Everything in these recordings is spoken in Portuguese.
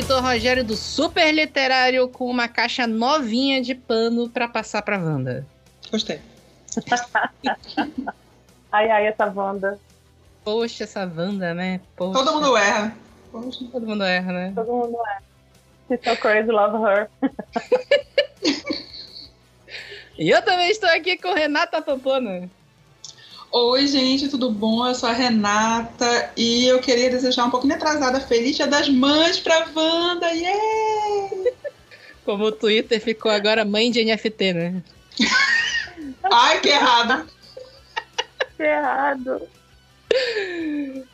editor Rogério do Super Literário com uma caixa novinha de pano para passar pra Wanda. Gostei. ai, ai, essa Wanda. Poxa, essa Wanda, né? Poxa. Todo mundo erra. Poxa. Todo mundo erra, né? Todo mundo erra. She's so crazy, love her. e eu também estou aqui com Renata Pampona. Oi, gente, tudo bom? Eu sou a Renata e eu queria desejar um pouquinho atrasada Feliz Dia das Mães pra Wanda, yeah! Como o Twitter ficou agora mãe de NFT, né? Ai, que errado! que errado!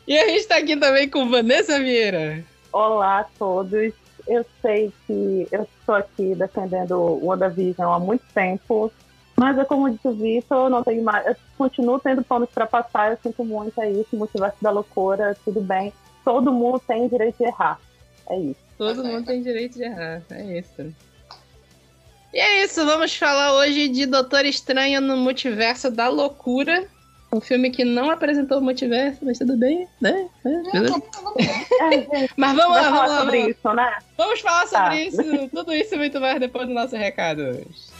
E a gente tá aqui também com Vanessa Vieira. Olá a todos. Eu sei que eu estou aqui defendendo o WandaVision há muito tempo mas é como disse o Vitor, não tenho mais. Eu continuo tendo planos para passar, eu sinto muito, é isso, multiverso da loucura, tudo bem. Todo mundo tem o direito de errar. É isso. Todo mundo tem direito de errar, é isso. E é isso, vamos falar hoje de Doutor Estranho no Multiverso da Loucura. Um filme que não apresentou o multiverso, mas tudo bem, né? É, tudo... É, mas vamos lá, vamos lá. Sobre vamos. Isso, né? Vamos falar sobre tá. isso, tudo isso e muito mais depois do nosso recados.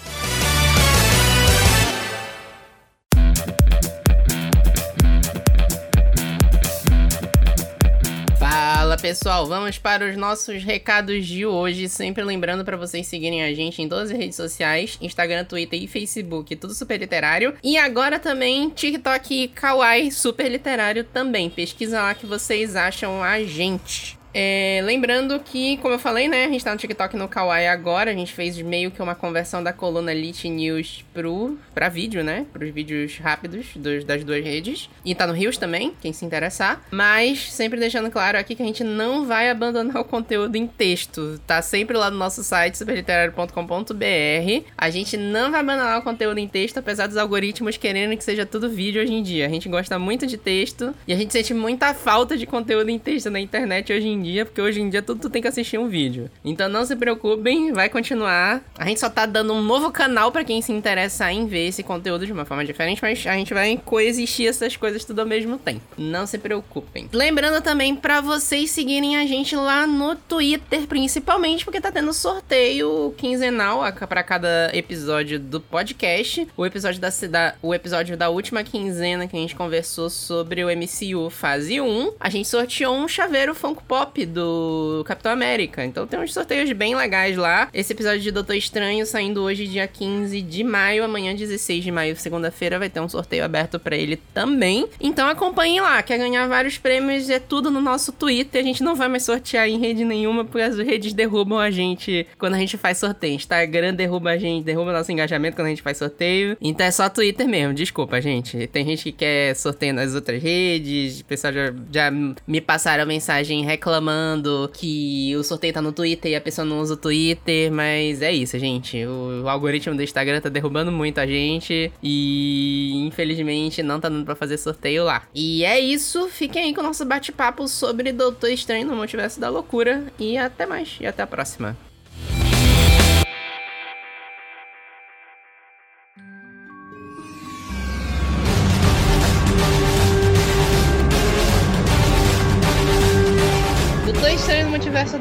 Fala pessoal, vamos para os nossos recados de hoje. Sempre lembrando para vocês seguirem a gente em todas as redes sociais: Instagram, Twitter e Facebook, tudo super literário. E agora também TikTok e Kawaii super literário também. Pesquisa lá que vocês acham a gente. É, lembrando que, como eu falei, né, a gente tá no TikTok no Kawaii agora, a gente fez meio que uma conversão da coluna Lit News pro, pra vídeo, né, pros vídeos rápidos dos, das duas redes. E tá no Rios também, quem se interessar. Mas, sempre deixando claro aqui que a gente não vai abandonar o conteúdo em texto. Tá sempre lá no nosso site, superliterário.com.br. A gente não vai abandonar o conteúdo em texto, apesar dos algoritmos querendo que seja tudo vídeo hoje em dia. A gente gosta muito de texto e a gente sente muita falta de conteúdo em texto na internet hoje em dia dia, porque hoje em dia tudo tu tem que assistir um vídeo. Então não se preocupem, vai continuar. A gente só tá dando um novo canal para quem se interessa em ver esse conteúdo de uma forma diferente, mas a gente vai coexistir essas coisas tudo ao mesmo tempo. Não se preocupem. Lembrando também para vocês seguirem a gente lá no Twitter, principalmente porque tá tendo sorteio quinzenal para cada episódio do podcast. O episódio da, da o episódio da última quinzena que a gente conversou sobre o MCU fase 1, a gente sorteou um chaveiro Funko Pop do Capitão América. Então tem uns sorteios bem legais lá. Esse episódio de Doutor Estranho saindo hoje, dia 15 de maio. Amanhã, 16 de maio, segunda-feira, vai ter um sorteio aberto para ele também. Então acompanhem lá. Quer ganhar vários prêmios? É tudo no nosso Twitter. A gente não vai mais sortear em rede nenhuma, porque as redes derrubam a gente quando a gente faz sorteio. Instagram derruba a gente, derruba nosso engajamento quando a gente faz sorteio. Então é só Twitter mesmo. Desculpa, gente. Tem gente que quer sorteio nas outras redes. O pessoal já, já me passaram mensagem reclamando reclamando que o sorteio tá no Twitter e a pessoa não usa o Twitter, mas é isso, gente. O, o algoritmo do Instagram tá derrubando muito a gente e infelizmente não tá dando pra fazer sorteio lá. E é isso, fiquem aí com o nosso bate-papo sobre Doutor Estranho no Multiverso da Loucura e até mais, e até a próxima.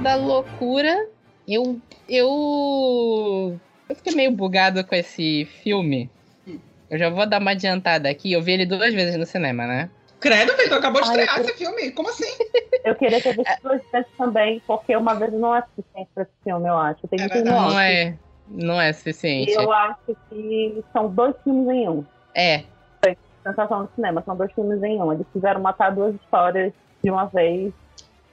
Da Loucura, eu. Eu. Eu fiquei meio bugado com esse filme. Eu já vou dar uma adiantada aqui. Eu vi ele duas vezes no cinema, né? Credo, Vitor, acabou de estrear esse filme. Como assim? Eu queria ter visto duas vezes também, porque uma vez não é suficiente pra esse filme, eu acho. Tem é não é. Não é suficiente. Eu acho que são dois filmes em um. É. Sensação no cinema, são dois filmes em um. Eles fizeram matar duas histórias de uma vez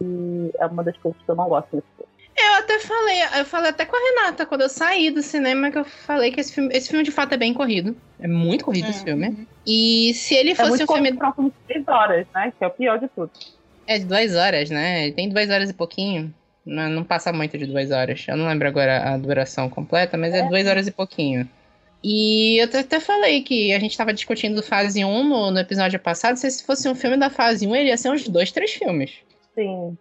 que é uma das coisas que eu não gosto nesse filme. Eu até falei, eu falei até com a Renata quando eu saí do cinema que eu falei que esse filme, esse filme de fato é bem corrido. É muito corrido é. esse filme. E se ele é fosse é um filme. Pra um filme de três horas, né? Que é o pior de tudo. É de duas horas, né? Ele tem duas horas e pouquinho. Não, não passa muito de duas horas. Eu não lembro agora a duração completa, mas é, é duas horas e pouquinho. E eu até falei que a gente tava discutindo fase 1 no, no episódio passado. Se fosse um filme da fase 1, ele ia ser uns dois, três filmes. Sim,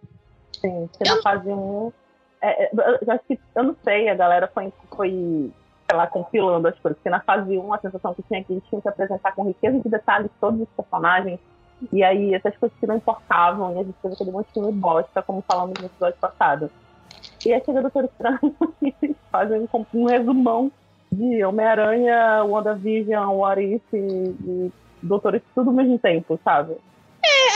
sim. Porque eu... na fase 1. É, é, eu, acho que, eu não sei, a galera foi, foi sei lá, compilando as coisas. Porque na fase 1, a sensação que tinha é que eles tinham que apresentar com riqueza de detalhes todos os personagens. E aí, essas coisas que não importavam, e a gente fez aquele monte de filme bosta, como falamos no episódio passado. E aí chega o Doutor Estranho e fazem um, um resumão de Homem-Aranha, WandaVision, What If e, e Doutor tudo ao mesmo tempo, sabe?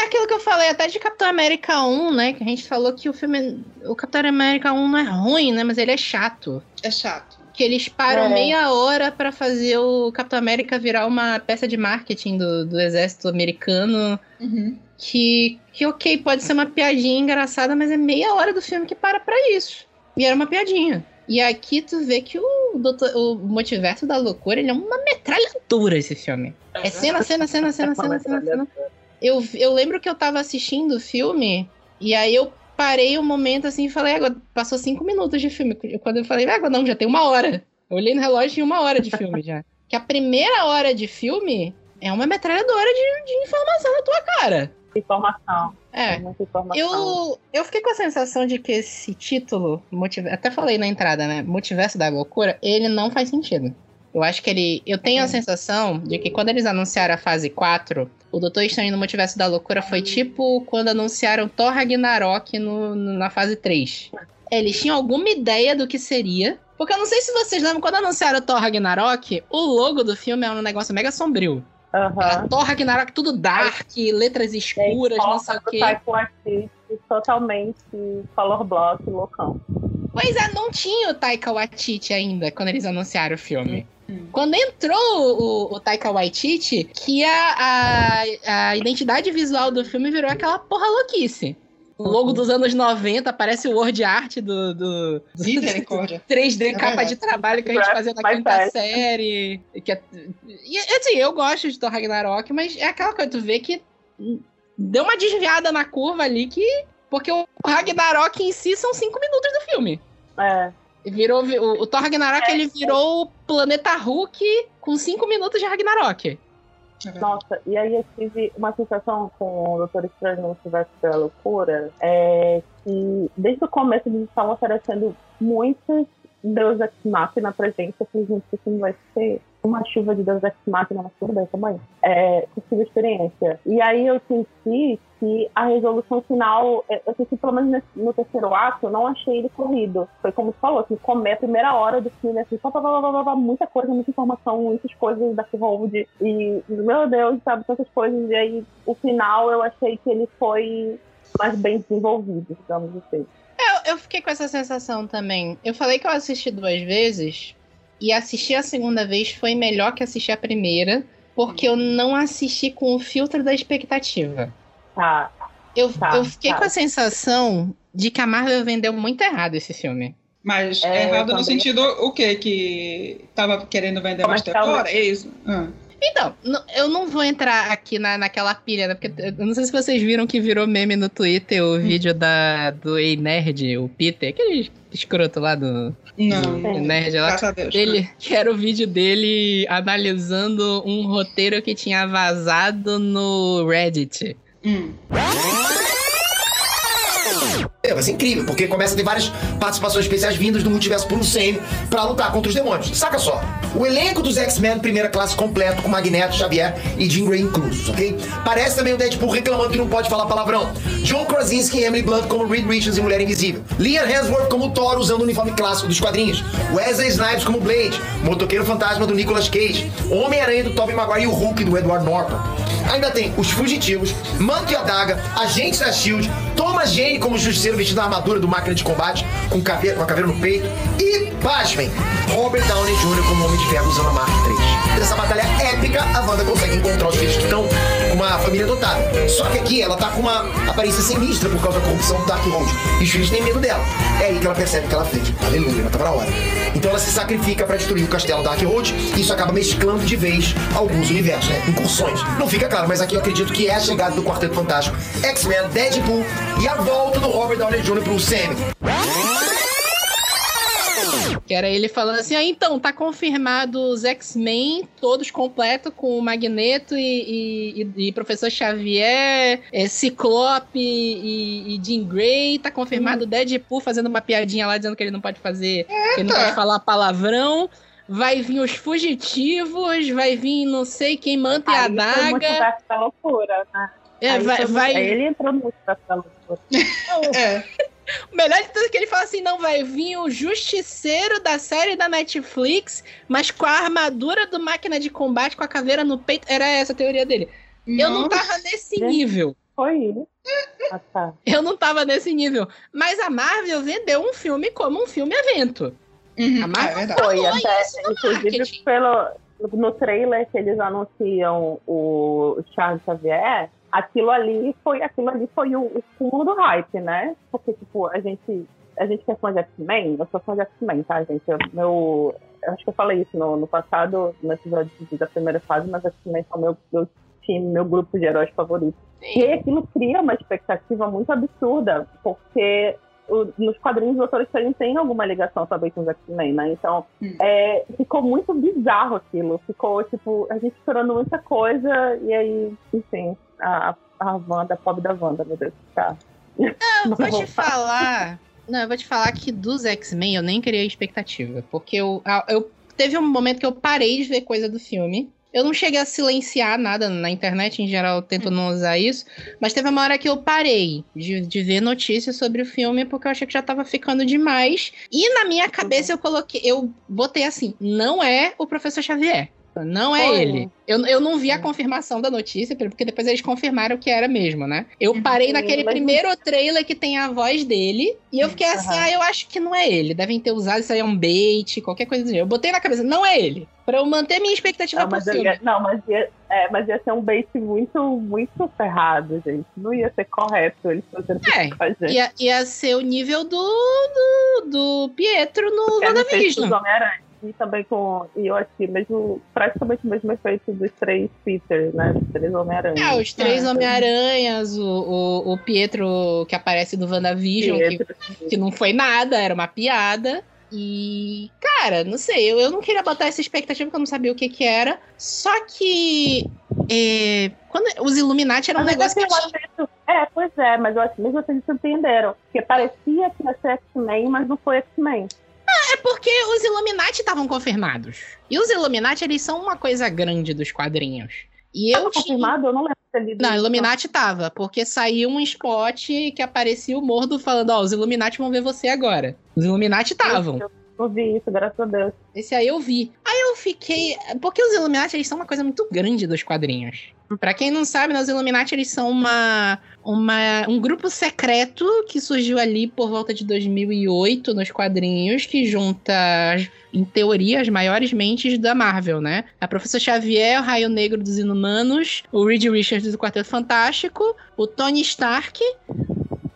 É aquilo que eu falei até de Capitão América 1, né? Que a gente falou que o filme. O Capitão América 1 não é ruim, né? Mas ele é chato. É chato. Que eles param é. meia hora para fazer o Capitão América virar uma peça de marketing do, do exército americano. Uhum. Que, que, ok, pode ser uma piadinha engraçada, mas é meia hora do filme que para pra isso. E era uma piadinha. E aqui tu vê que o, doutor, o Multiverso da Loucura ele é uma metralhadora esse filme. É cena, cena, cena, cena, cena, cena, cena. Eu, eu lembro que eu tava assistindo o filme e aí eu parei um momento assim e falei, água, passou cinco minutos de filme. Quando eu falei, água, não, já tem uma hora. Eu olhei no relógio e tinha uma hora de filme já. Que a primeira hora de filme é uma metralhadora de, de informação na tua cara. Informação. É. Eu, eu fiquei com a sensação de que esse título, até falei na entrada, né? Multiverso da Loucura, ele não faz sentido. Eu acho que ele. Eu tenho a sensação de que quando eles anunciaram a fase 4, o Doutor Estranho no Multiverso da Loucura foi tipo quando anunciaram Thor Ragnarok no, no, na fase 3. Eles tinham alguma ideia do que seria. Porque eu não sei se vocês lembram, quando anunciaram Thor Ragnarok, o logo do filme é um negócio mega sombrio. Uhum. Thor Ragnarok, tudo dark, letras escuras, não sei o quê. totalmente color block, loucão. Pois é, não tinha o Taika Waititi ainda, quando eles anunciaram o filme. Hum. Quando entrou o, o Taika Waititi, que a, a, a identidade visual do filme virou aquela porra louquice. O logo dos anos 90 parece o word art do, do, do 3D é capa de trabalho que a gente fazia na quinta série. Que é, e, assim, eu gosto de Thor Ragnarok, mas é aquela coisa, tu vê que deu uma desviada na curva ali que. Porque o Ragnarok em si são cinco minutos do filme. É. Virou, o, o Thor Ragnarok é, ele virou o planeta Hulk com cinco minutos de Ragnarok. É Nossa, e aí eu tive uma sensação com o Doutor Estranho no Universo da Loucura, é que desde o começo eles estavam oferecendo muitos Deus Ex Machina pra gente, eu falei, gente, isso não vai ser uma chuva de Deus Ex Machina, mas tudo bem, tamanho. É, tive experiência. E aí eu senti que a resolução final, é, eu senti pelo menos no terceiro ato, eu não achei ele corrido. Foi como você falou, assim, comer a primeira hora do filme, assim, só muita coisa, muita informação, muitas coisas da Hold, e, meu Deus, sabe, tantas coisas, e aí o final eu achei que ele foi mais bem desenvolvido, digamos assim. Eu, eu fiquei com essa sensação também. Eu falei que eu assisti duas vezes, e assistir a segunda vez foi melhor que assistir a primeira, porque eu não assisti com o filtro da expectativa. Tá. Eu, tá, eu fiquei tá. com a sensação de que a Marvel vendeu muito errado esse filme. Mas é, errado no sentido o quê? Que tava querendo vender mais fora? É isso? Ah. Então, eu não vou entrar aqui na, naquela pilha, né? Porque eu não sei se vocês viram que virou meme no Twitter o vídeo da, do Ei Nerd, o Peter, aquele escroto lá do. Não, do Nerd lá. Graças a Deus. Ele, que era o vídeo dele analisando um roteiro que tinha vazado no Reddit. Hum. É, vai ser incrível, porque começa a ter várias participações especiais vindas do multiverso por um Sam pra lutar contra os demônios. Saca só, o elenco dos X-Men primeira classe completo, com Magneto, Xavier e Jean Grey inclusos, ok? Parece também o Deadpool reclamando que não pode falar palavrão. John Krasinski e Emily Blunt como Reed Richards e Mulher Invisível. Liam Hemsworth como Thor usando o uniforme clássico dos quadrinhos. Wesley Snipes como Blade. Motoqueiro Fantasma do Nicolas Cage. Homem-Aranha do Tobey Maguire e o Hulk do Edward Norton. Ainda tem Os Fugitivos, Manto e Adaga, Agentes da SHIELD, Thomas Jane como Justiceiro vestido na armadura do máquina de combate, com, caveira, com a caveira no peito, e, pasmem, Robert Downey Jr. como Homem de Ferro usando a Mark 3. Nessa batalha épica, a Wanda consegue encontrar os filhos que estão uma família adotada. Só que aqui ela tá com uma aparência sinistra por causa da corrupção do Darkhold. E os filhos têm medo dela. É aí que ela percebe que ela fez. Aleluia, ela tá pra hora. Então ela se sacrifica para destruir o castelo Darkhold e isso acaba mesclando de vez alguns universos, né? Incursões. Não fica claro, mas aqui eu acredito que é a chegada do Quarteto Fantástico, X-Men, Deadpool e a volta do Robert Downey Jr. pro Sam. Que era ele falando assim: ah, então, tá confirmado os X-Men, todos completos, com o Magneto e, e, e Professor Xavier, é, Ciclope e, e Jean Grey. Tá confirmado hum. Deadpool fazendo uma piadinha lá dizendo que ele não pode fazer, que ele não pode falar palavrão. Vai vir os fugitivos, vai vir não sei quem manta e a daga. loucura, né? É, vai, vai... Ele entrou muito nessa loucura. é. O melhor de tudo é que ele fala assim: não vai vir o justiceiro da série da Netflix, mas com a armadura do máquina de combate, com a caveira no peito. Era essa a teoria dele. Eu não tava nesse nível. Foi ele. Ah, tá. Eu não tava nesse nível. Mas a Marvel vendeu um filme como um filme evento. Uhum, A Marvel é. Foi, até, isso no inclusive, pelo, no trailer que eles anunciam o Charles Xavier, aquilo ali foi, aquilo ali foi o, o cúmulo do hype, né? Porque, tipo, a gente, a gente que é fã de X-Men, eu sou fã de X-Men, tá, gente? Eu, meu, eu acho que eu falei isso no, no passado, no episódio da primeira fase, mas X-Men são meu, meu time, meu grupo de heróis favorito. E aquilo cria uma expectativa muito absurda, porque o- nos quadrinhos o Doutor Estranho tem alguma ligação também com os X-Men, né? Então, Hum. é, ficou muito bizarro aquilo. Ficou, tipo, a gente esperando muita coisa, e aí, enfim, a, a Wanda, a pobre da Wanda, meu Deus, tá. Eu vou te falar. Não, eu vou te falar que dos X-Men eu nem criei expectativa. Porque eu, eu. Teve um momento que eu parei de ver coisa do filme. Eu não cheguei a silenciar nada na internet, em geral eu tento não usar isso. Mas teve uma hora que eu parei de, de ver notícias sobre o filme, porque eu achei que já tava ficando demais. E na minha cabeça eu coloquei. Eu botei assim: não é o professor Xavier. Não é Foi. ele. Eu, eu não vi a Sim. confirmação da notícia, porque depois eles confirmaram que era mesmo, né? Eu Uhum. parei naquele primeiro trailer que tem a voz dele, e eu fiquei assim, Aham. ah, eu acho que não é ele. Devem ter usado isso aí, é um bait, qualquer coisa assim. Eu botei na cabeça, não é ele. Pra eu manter minha expectativa Não, mas, ia, não, mas, ia, é, mas ia ser um bait muito, muito ferrado, gente. Não ia ser correto eles fazerem É, isso com a gente. Ia, ia ser o nível do, do, do Pietro no efeito WandaVision. Homem-Aranha. E também com. E eu acho que mesmo, praticamente o mesmo efeito dos três Peters, né? Dos três Homem-Aranha. É, os três Ah, Homem-Aranhas, o, o, o Pietro que aparece do WandaVision, que Pietro. que não foi nada, era uma piada. E, cara, não sei, eu, eu não queria botar essa expectativa porque eu não sabia o que que era. Só que. é, quando, os Illuminati era um Mas negócio que. assim, eu acho isso- É, pois é, mas eu acho que mesmo assim eles surpreenderam. Porque parecia que ia ser X-Men, mas não foi X-Men. É porque os Illuminati estavam confirmados. E os Illuminati, eles são uma coisa grande dos quadrinhos. E eu Tava tinha... confirmado? Eu não lembro Não. Illuminati tava, porque saiu um spot que aparecia o Mordo falando, ó, os Illuminati vão ver você agora. Os Illuminati estavam. Eu não vi isso, graças a Deus. Esse aí eu vi. Aí eu fiquei. Porque os Illuminati eles são uma coisa muito grande dos quadrinhos. Pra quem não sabe, os Illuminati eles são uma, uma, um grupo secreto que surgiu ali por volta de 2008 nos quadrinhos, que junta, em teoria, as maiores mentes da Marvel, né? A Professor Xavier, o Raio Negro dos Inumanos, o Reed Richards do Quarteto Fantástico, o Tony Stark,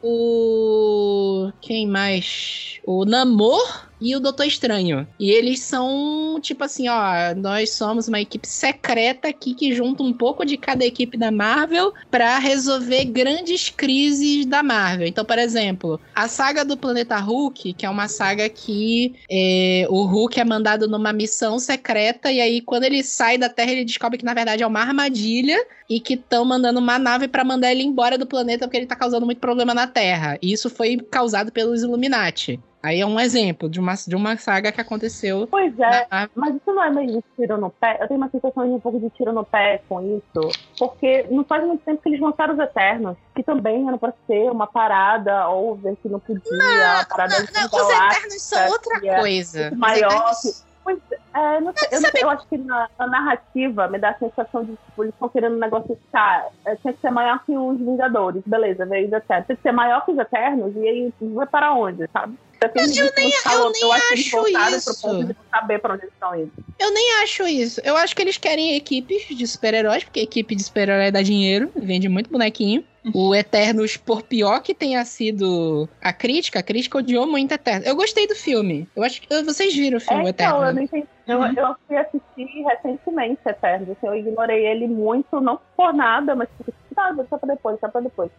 o. Quem mais? O Namor e o Doutor Estranho. E eles são, tipo assim, ó, nós somos uma equipe secreta aqui que junta um pouco de cada equipe da Marvel pra resolver grandes crises da Marvel. Então, por exemplo, a saga do Planeta Hulk, que é uma saga que é, o Hulk é mandado numa missão secreta e aí quando ele sai da Terra ele descobre que na verdade é uma armadilha e que estão mandando uma nave pra mandar ele embora do planeta porque ele tá causando muito problema na Terra. E isso foi causado pelos Illuminati. Aí é um exemplo de uma, de uma saga que aconteceu Pois é, na mas isso não é meio de tiro no pé? Eu tenho uma sensação de um pouco de tiro no pé com isso, porque não faz muito tempo que eles lançaram os Eternos, que também era pra ser uma parada over que não podia, uma parada Não, não, os galáctica, Eternos são outra é coisa. Os maior Eternos- Pois é, não sei, eu, não sei, eu acho que na, na narrativa me dá a sensação de tipo, eles estão querendo um negócio tá, é, tinha que ser maior que os Vingadores, beleza, veio os Eternos. Tem que ser maior que os Eternos, e aí vai para onde, sabe? Mas eu nem- eu nem acho eles acho isso. saber pra onde estão indo. Eu nem acho isso. Eu acho que eles querem equipes de super-heróis, porque equipe de super-herói dá dinheiro, vende muito bonequinho. O Eternos, por pior que tenha sido a crítica, a crítica odiou muito Eternos. Eu gostei do filme. Eu acho que vocês viram o filme É, então, eu Eternos. não entendi. Eu, Uhum. eu fui assistir recentemente Eternos, assim, eu ignorei ele muito, não por nada, mas tipo, tá, deixa pra depois, deixa pra depois.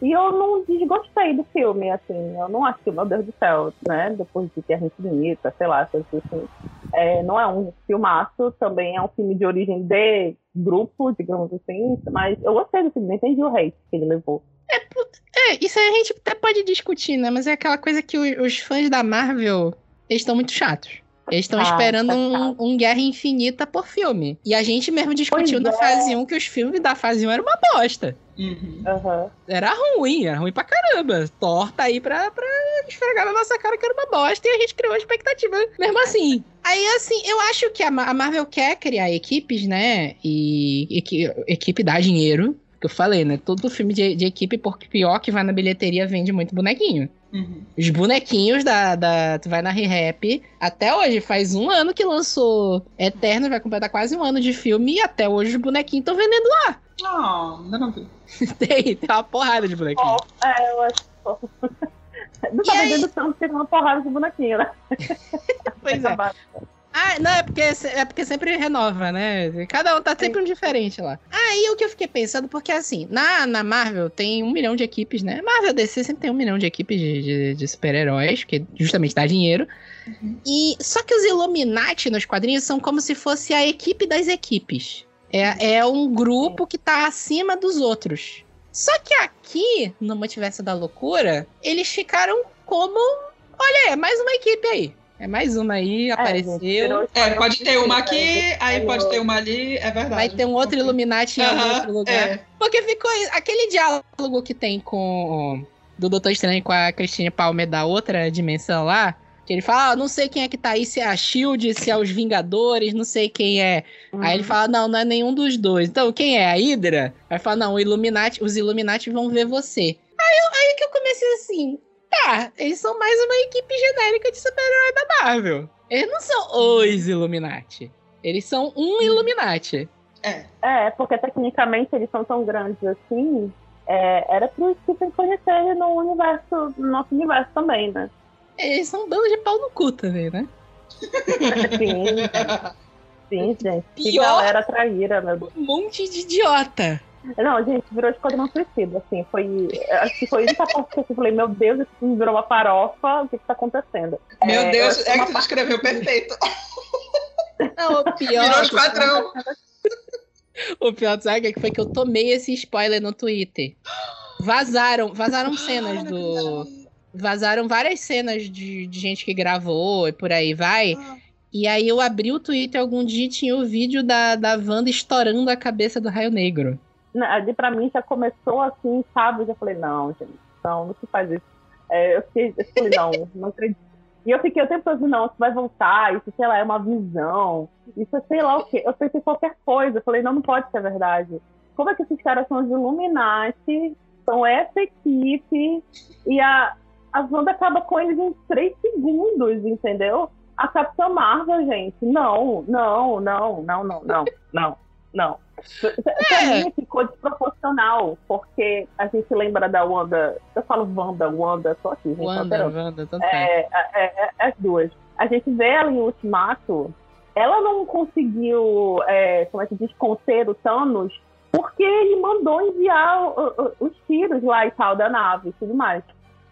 E eu não desgostei do filme, assim, eu não acho que, meu Deus do céu, né, depois de Guerra Infinita, sei lá, essas assim, é, não é um filmaço, também é um filme de origem de grupo, digamos assim, mas eu gostei do filme, entendi o hate que ele levou. É, isso aí a gente até pode discutir, né? Mas é aquela coisa que o- os fãs da Marvel, eles estão muito chatos. Eles estão Ah, esperando tá um, um Guerra Infinita por filme. E a gente mesmo discutiu na é. fase 1 que os filmes da fase 1 eram uma bosta. Uhum. Aham. Era ruim, era ruim pra caramba. Torta aí pra, pra esfregar na nossa cara que era uma bosta e a gente criou a expectativa mesmo assim. Aí, assim, eu acho que a Ma- a Marvel quer criar equipes, né? E equi- equipe dá dinheiro. Que eu falei, né? Todo filme de, de equipe, porque pior que vai na bilheteria, vende muito bonequinho. Uhum. Os bonequinhos da, da. Tu vai na Re-Rap. Até hoje, faz um ano que lançou Eterno, vai completar quase um ano de filme. E até hoje os bonequinhos estão vendendo lá. Ah, ainda não vi. Tem, tem uma porrada de bonequinho. Fofo. É, eu acho fofo. Não tá E aí? vendendo tanto, tem uma porrada de bonequinho, né? Pois é. Ah, não, é porque, é porque sempre renova, né? Cada um tá sempre um diferente lá. Aí o que eu fiquei pensando, porque assim, na, na Marvel tem um milhão de equipes, né? Marvel DC sempre tem um milhão de equipes de, de, de super-heróis, que justamente dá dinheiro. E só que os Illuminati nos quadrinhos são como se fosse a equipe das equipes. É, é um grupo que tá acima dos outros. Só que aqui, no Multiverso da Loucura, eles ficaram como. Olha, é mais uma equipe aí. É mais uma aí, apareceu. É, pode ter uma aqui, É, aí pode ter uma ali, é verdade. Vai ter um outro Illuminati em outro lugar. é. Porque ficou aquele diálogo que tem com do Doutor Estranho com a Christine Palmer da outra dimensão lá. Que ele fala, ah, não sei quem é que tá aí, se é a Shield, se é os Vingadores, não sei quem é. Aí ele fala, não, não é nenhum dos dois. Então, quem é? A Hydra? Aí fala, não, o Illuminati, os Illuminati vão ver você. Aí, eu- aí que eu comecei assim, tá, eles são mais uma equipe genérica de super-herói da Marvel. Eles não são os Illuminati. Eles são um Illuminati. É. É, porque tecnicamente eles são tão grandes assim. é, era pro Stephen conhecer no universo, no nosso universo também, né? Eles são um bando de pau no cu também, né? Sim, sim, gente. Que Pior. galera traíra, meu Deus. Um monte de idiota. Não, gente, virou Esquadrão Suicida, assim, foi... Acho que foi isso que eu falei, meu Deus, isso virou uma farofa, o que que tá acontecendo? Meu É, Deus, é que tu descreveu perfeito. Não, o pior. Virou esquadrão. O pior, sabe o que foi que eu tomei esse spoiler no Twitter? Vazaram, vazaram cenas do. Vazaram várias cenas de, de gente que gravou e por aí vai. E aí eu abri o Twitter algum dia e tinha o vídeo da, da Wanda estourando a cabeça do Raio Negro. Na- Ali pra mim já começou assim, sabe? Eu já falei, não, gente, não, não se faz isso. É, eu, fiquei, eu falei, não, não acredito. E eu fiquei o tempo todo, não, isso vai voltar, isso, sei lá, é uma visão, isso é sei lá o quê. Eu pensei qualquer coisa, eu falei, não, não pode ser verdade. Como é que esses caras são os Illuminati, são essa equipe, e a, a Wanda acaba com eles em três segundos, entendeu? A Capitã Marvel, gente, não, não, não, não, não, não, não, não. Pra mim ficou desproporcional, porque a gente lembra da Wanda. Eu falo Wanda, Wanda, tô aqui, gente. Wanda. Wanda, tanto faz. É, é, é, as duas. A gente vê ela em Ultimato, ela não conseguiu, é, como é que diz, conter o Thanos, porque ele mandou enviar o- o- os tiros lá e tal da nave e tudo mais.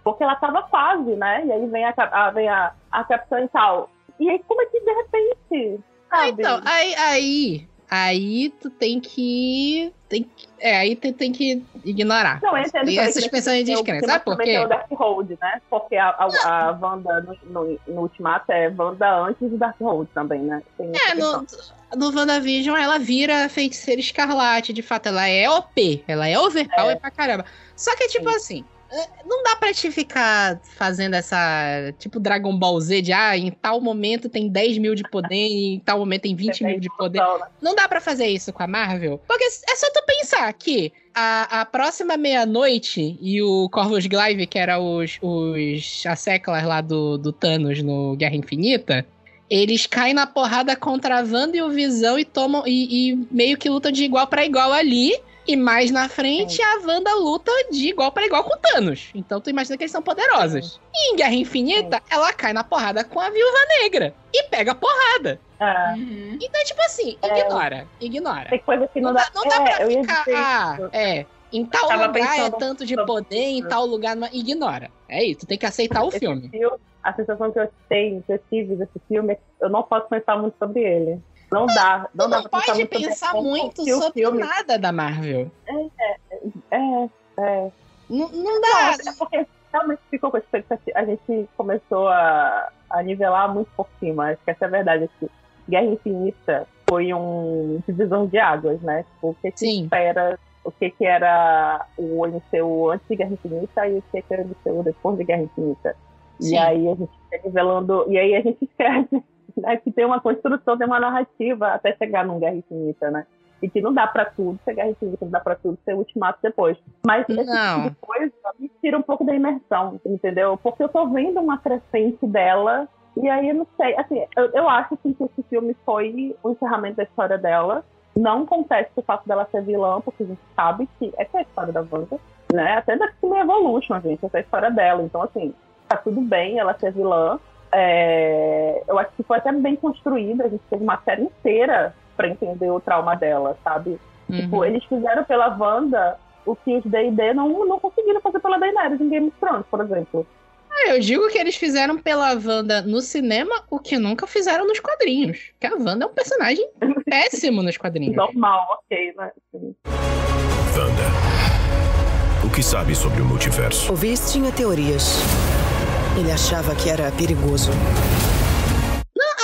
Porque ela tava quase, né? E aí vem a, a- vem a, a capitã e tal. E aí, como é que de repente. Ah, Sabe? então, aí, aí, aí tu tem que. Tem que é, aí tu tem que ignorar. Não, eu entendo E essa que expressão de tem o- descrença, sabe por quê? o Darkhold, né? Porque a, a, a Wanda no, no, no Ultimato é Wanda antes do Darkhold também, né? Tem É, no, no WandaVision ela vira feiticeira escarlate, de fato, ela é OP, ela é overpower pra caramba. Só que, tipo assim, é, não dá pra te ficar fazendo essa, tipo, Dragon Ball Z de, ah, em tal momento tem 10 mil de poder e em tal momento tem 20 mil de poder. Né? Não dá pra fazer isso com a Marvel. Porque é só tu pensar que a, a próxima meia-noite e o Corvus Glaive, que era os, os as seclas lá do, do Thanos no Guerra Infinita, eles caem na porrada contra a Wanda e o Visão e tomam e, e meio que lutam de igual pra igual ali. E mais na frente, a Wanda luta de igual pra igual com o Thanos. Então tu imagina que eles são poderosos. E em Guerra Infinita, ela cai na porrada com a Viúva Negra. E pega a porrada. É, Uhum. Então, tipo assim, ignora. Ignora. tem coisa que não, Não dá. dá, não dá é, pra ficar. Ah, é. Em tal lugar é tanto de poder, em tal lugar. Não... Ignora. É isso, tu tem que aceitar o filme. filme, a sensação que eu tenho, que eu tive desse filme, é que eu não posso pensar muito sobre ele. Não dá. Não, Tu dá não pra pensar pode muito pensar muito que o sobre filme. nada da Marvel. É, é. Não, não Não, dá. é porque realmente ficou com a expectativa. A gente começou a, a nivelar muito por cima. Acho que essa é a verdade. Acho que Guerra Infinita foi um divisor de águas, né? Tipo, o que, que espera, o que, que era o MCU antes de Guerra Infinita e o que, que era o MCU depois de Guerra Infinita. Sim. E aí a gente fica nivelando, e aí a gente esquece né, que tem uma construção, tem uma narrativa até chegar num Guerra Infinita, né? E que não dá pra tudo ser Guerra Infinita, não dá pra tudo ser Ultimato depois. Mas esse Não. tipo de coisa me tira um pouco da imersão, entendeu? Porque eu tô vendo uma crescente dela, e aí eu não sei, assim, eu, eu acho assim, que esse filme foi o encerramento da história dela. Não acontece o fato dela ser vilã, porque a gente sabe que essa é a história da Wanda, né? Até da X-Men Evolution, gente, essa é a história dela. Então, assim, tá tudo bem ela ser vilã. É, eu acho que foi até bem construída, a gente teve uma série inteira pra entender o trauma dela, sabe? Tipo, Uhum. eles fizeram pela Wanda o que os D&D não, não conseguiram fazer pela Daenerys em Game of Thrones, por exemplo. Ah, eu digo que eles fizeram pela Wanda no cinema o que nunca fizeram nos quadrinhos. Que a Wanda é um personagem péssimo nos quadrinhos. Normal, ok, né? Wanda. O que sabe sobre o multiverso? O Viz tinha teorias. Ele achava que era perigoso.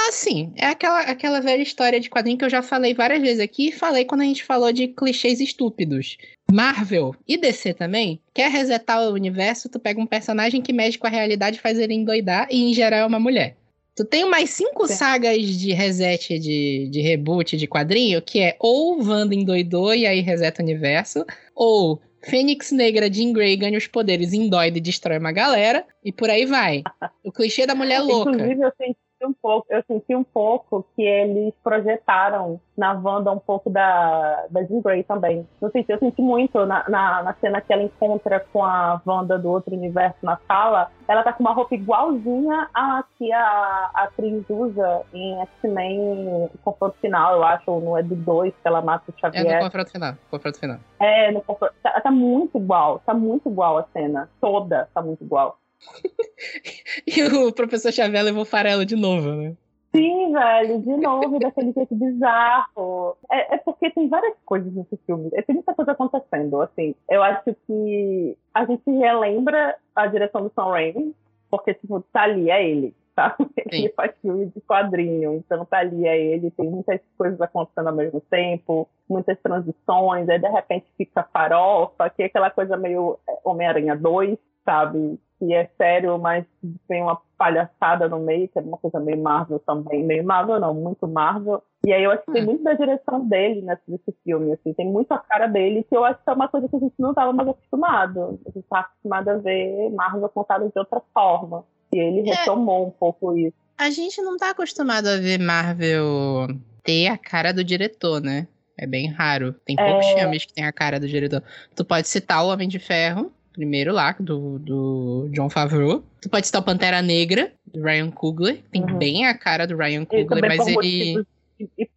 Ah, sim. É aquela, aquela velha história de quadrinho que eu já falei várias vezes aqui e falei quando a gente falou de clichês estúpidos. Marvel e DC também, quer resetar o universo, tu pega um personagem que mexe com a realidade, faz ele endoidar e em geral é uma mulher. Tu tem umas cinco Sim. sagas de reset, de, de reboot de quadrinho, que é ou Wanda endoidou e aí reseta o universo, ou Fênix Negra, Jean Grey ganha os poderes, endoida e destrói uma galera, e por aí vai. O clichê da mulher louca. Inclusive, eu senti um pouco, eu senti um pouco que eles projetaram na Wanda um pouco da, da Jean Grey também. Eu senti, eu senti muito na, na, na cena que ela encontra com a Wanda do outro universo na sala. Ela tá com uma roupa igualzinha a que a, a atriz usa em X-Men Confronto Final, eu acho, ou no Ed 2, que ela mata o É Xavier. no confronto final. Confronto final. É, no confronto. Tá, tá muito igual, tá muito igual a cena. Toda tá muito igual. E o professor Xavier levou farelo de novo, né? Sim, velho, de novo, daquele jeito bizarro. É, é porque tem várias coisas nesse filme. É, Tem muita coisa acontecendo, assim. Eu acho que a gente relembra a direção do Sam Raimi, porque, tipo, tá ali, é ele, tá? Ele faz filme de quadrinho, então tá ali, é ele. Tem muitas coisas acontecendo ao mesmo tempo, muitas transições, aí de repente fica farofa, que é aquela coisa meio é, Homem-Aranha 2, sabe? Que é sério, mas tem uma palhaçada no meio, que é uma coisa meio Marvel também. Meio Marvel não, muito Marvel. E aí eu acho que tem Hum. muito da direção dele nesse, nesse filme, assim. Tem muito a cara dele, que eu acho que é uma coisa que a gente não estava mais acostumado. A gente tá acostumado a ver Marvel contada de outra forma. E ele É. retomou um pouco isso. A gente não tá acostumado a ver Marvel ter a cara do diretor, né? É bem raro. Tem poucos É. filmes que tem a cara do diretor. Tu pode citar o Homem de Ferro, primeiro lá, do, do John Favreau. Tu pode citar o Pantera Negra, do Ryan Coogler. Tem Uhum. bem a cara do Ryan Coogler, mas ele... motivos,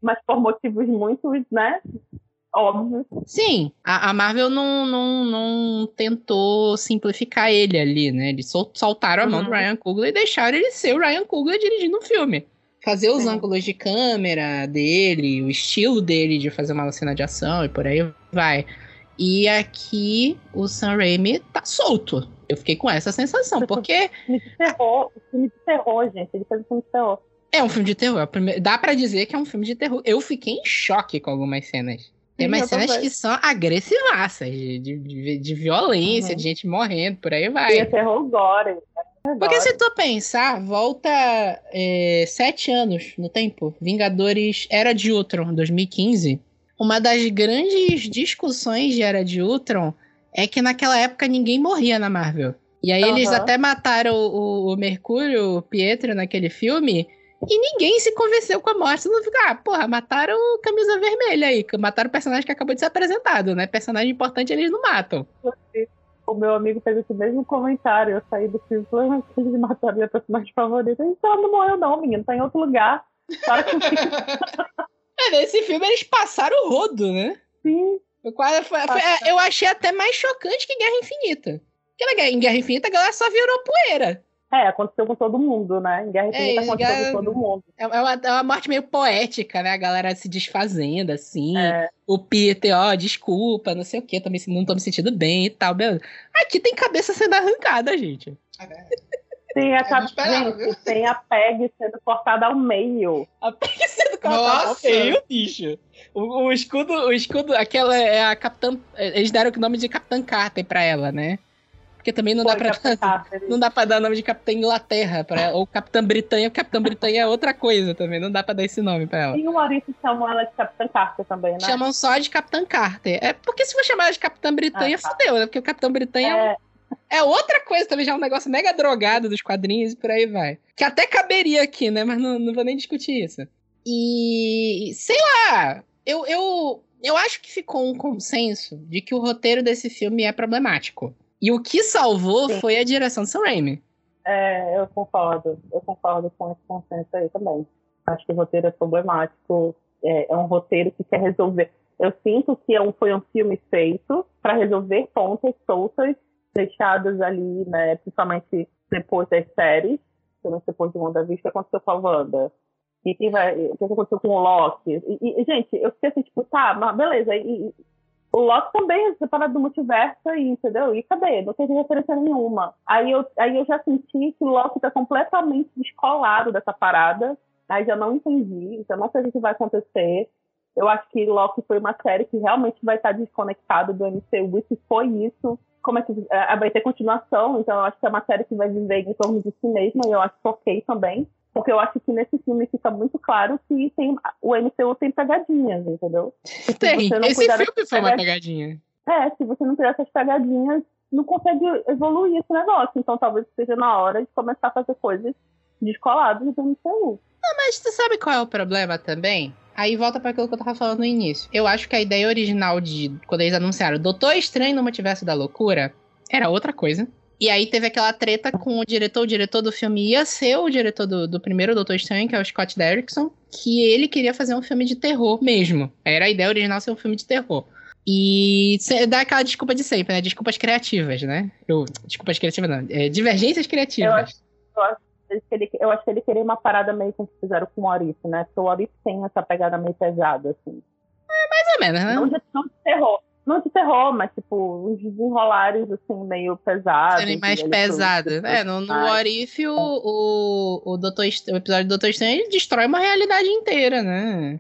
mas por motivos muito, né? Óbvios. Sim, a, a Marvel não, não, não tentou simplificar ele ali, né? Eles sol- soltaram a mão do Uhum. Ryan Coogler e deixaram ele ser o Ryan Coogler dirigindo o filme. Fazer os Sim. ângulos de câmera dele, o estilo dele de fazer uma cena de ação e por aí vai. E aqui o Sam Raimi tá solto. Eu fiquei com essa sensação, porque Filme de terror, filme de terror, gente. Ele fez um filme de terror. é um filme de terror. É o Dá pra dizer que é um filme de terror. Eu fiquei em choque com algumas cenas. Tem umas cenas também. que são agressivaças, de, de, de- violência, Uhum. de gente morrendo, por aí E é vai. terror gore. Porque se tu pensar, volta é, sete anos no tempo. Vingadores Era de Ultron, 2015. Uma das grandes discussões de Era de Ultron é que naquela época ninguém morria na Marvel. E aí eles Aham. até mataram o, o Mercúrio, o Pietro naquele filme. E ninguém se convenceu com a morte. Não fica, ah, porra, mataram o Camisa Vermelha aí. Mataram o personagem que acabou de ser apresentado, né? Personagem importante eles não matam. O meu amigo fez esse mesmo comentário. Eu saí do filme e falei, mas eles mataram a minha personagem favorita. Ele ela não morreu, não, menino. Tá em outro lugar. Para com. É, nesse filme eles passaram o rodo, né? Sim. Foi quase- foi- foi- é, eu achei até mais chocante que Guerra Infinita. Porque na Guerra- em Guerra Infinita a galera só virou poeira. É, aconteceu com todo mundo, né? Em Guerra Infinita É, aconteceu Guerra- com todo mundo. É é uma, é uma morte meio poética, né? A galera se desfazendo, assim. É, O Peter, ó, desculpa, não sei o quê, tô me- não tô me sentindo bem e tal. beleza. Aqui tem cabeça sendo arrancada, gente. Tem a, Não esperava, viu? gente, tem a PEG sendo cortada ao meio. A PEG sendo cortada ao Nossa! meio, bicho. O, o escudo, o escudo, aquela é a Capitã. Eles deram o nome de Capitã Carter pra ela, né? Porque também não dá Foi pra. Capitã Carter. Não dá pra dar o nome de Capitã Inglaterra pra ela. Ou Capitã Britânia, porque Capitã Britânia é outra coisa também. Não dá pra dar esse nome pra ela. E o Maurício chamou ela de Capitã Carter também, né? Chamam só de Capitã Carter. É porque se for chamar ela de Capitã Britânia, Ah, tá. fodeu, né? Porque o Capitão Britânia é, É, é outra coisa também, já é um negócio mega drogado dos quadrinhos e por aí vai. Que até caberia aqui, né? Mas não, não vou nem discutir isso. E sei lá, eu, eu, eu acho que ficou um consenso de que o roteiro desse filme é problemático. E o que salvou Sim. foi a direção do Sam Raimi. é, eu concordo. Eu concordo com esse consenso aí também. Acho que o roteiro é problemático. É, é um roteiro que quer resolver. Eu sinto que é um, foi um filme feito para resolver pontas soltas deixadas ali, né? Principalmente depois das séries, principalmente depois de WandaVision, o que aconteceu com a Wanda? E vai- o que aconteceu com o Loki? E, e, gente, eu fiquei assim, tipo, tá, mas beleza. E, e o Loki também é separado do multiverso aí, entendeu? E cadê? Não teve referência nenhuma. Aí eu, aí eu já senti que o Loki tá completamente descolado dessa parada. Aí já não entendi, já não sei o que vai acontecer. Eu acho que Loki foi uma série que realmente vai estar desconectado do MCU. E se foi isso, como é que é, vai ter continuação? Então eu acho que é uma série que vai viver em torno de si mesma. E eu acho que ok também. Porque eu acho que nesse filme fica muito claro que tem, o MCU tem pegadinhas, entendeu? Se Tem, esse cuidar filme foi uma pegadinha. É, se você não tiver essas pegadinhas, não consegue evoluir esse negócio. Então talvez seja na hora de começar a fazer coisas descoladas do MCU. Mas tu sabe qual é o problema também? Aí volta para aquilo que eu tava falando no início. Eu acho que a ideia original de quando eles anunciaram Doutor Estranho no Multiverso da Loucura era outra coisa. E aí teve aquela treta com o diretor. O diretor do filme ia ser o diretor do, do primeiro Doutor Estranho, que é o Scott Derrickson, que ele queria fazer um filme de terror mesmo. Era a ideia original ser um filme de terror. E dá aquela desculpa de sempre, né? Desculpas criativas, né? Eu, desculpas criativas não. É, divergências criativas. Eu acho, eu, acho ele, eu acho que ele queria uma parada meio como fizeram com o Orif, né? Porque o Orif tem essa pegada meio pesada, assim. Mais ou menos, né? Não de, não de terror. Não de terror, mas tipo, uns desenrolares assim, meio pesados. serem mais pesados. É, no, no personagens. What If, o, o, o, Doutor, o episódio do Doutor Estranho ele destrói uma realidade inteira, né?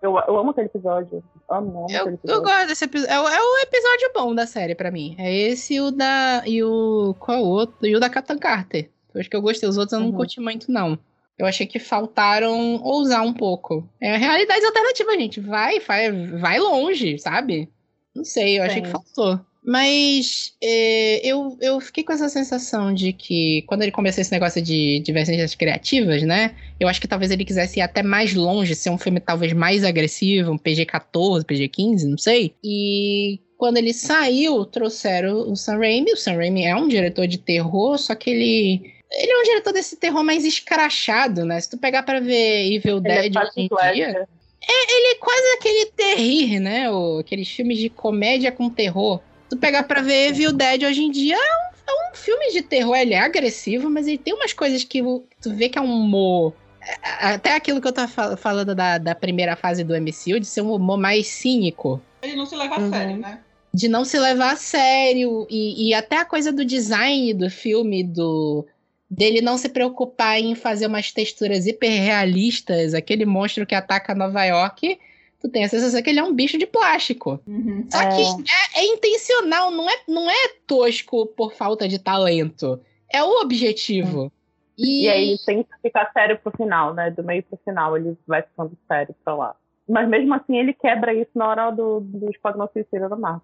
Eu, eu amo aquele episódio. Amo, amo Eu, aquele eu episódio. gosto desse episódio. É, o- é o episódio bom da série pra mim. É esse e o da. E o. Qual é o outro? E o da Capitã Carter. Eu acho que eu gostei. Os outros eu não Uhum. curti muito, não. Eu achei que faltaram ousar um pouco. É realidades alternativas, gente. Vai, vai, vai longe, sabe? Não sei, eu achei Sim. que faltou. Mas é, eu, eu fiquei com essa sensação de que quando ele começou esse negócio de divergências criativas, né? Eu acho que talvez ele quisesse ir até mais longe, ser um filme talvez mais agressivo, um PG-14, PG-15, não sei. E quando ele saiu, trouxeram o Sam Raimi. O Sam Raimi é um diretor de terror, só que ele. Ele é um diretor desse terror mais escrachado, né? Se tu pegar pra ver Evil Ele é Dead quase hoje em dia. Ele é quase aquele terrir, né? O, aqueles filmes de comédia com terror. Tu pegar pra ver Evil Dead hoje em dia, é um, é um filme de terror. Ele é agressivo, mas ele tem umas coisas que tu vê que é um humor. é, Até aquilo que eu tava fal- falando da, da primeira fase do MCU, de ser um humor mais cínico. Ele não se leva a Uhum. sério, né? De não se levar a sério. E, e até a coisa do design do filme, do dele não se preocupar em fazer umas texturas hiperrealistas, aquele monstro que ataca Nova York, tu tem a sensação que ele é um bicho de plástico. Uhum. Só que é, é intencional, não é, não é tosco por falta de talento. É o objetivo. E, E aí tem que ficar sério pro final, né? Do meio pro final ele vai ficando sério pra lá. Mas mesmo assim ele quebra isso na hora do, do Esquadrão Suicida da Marvel.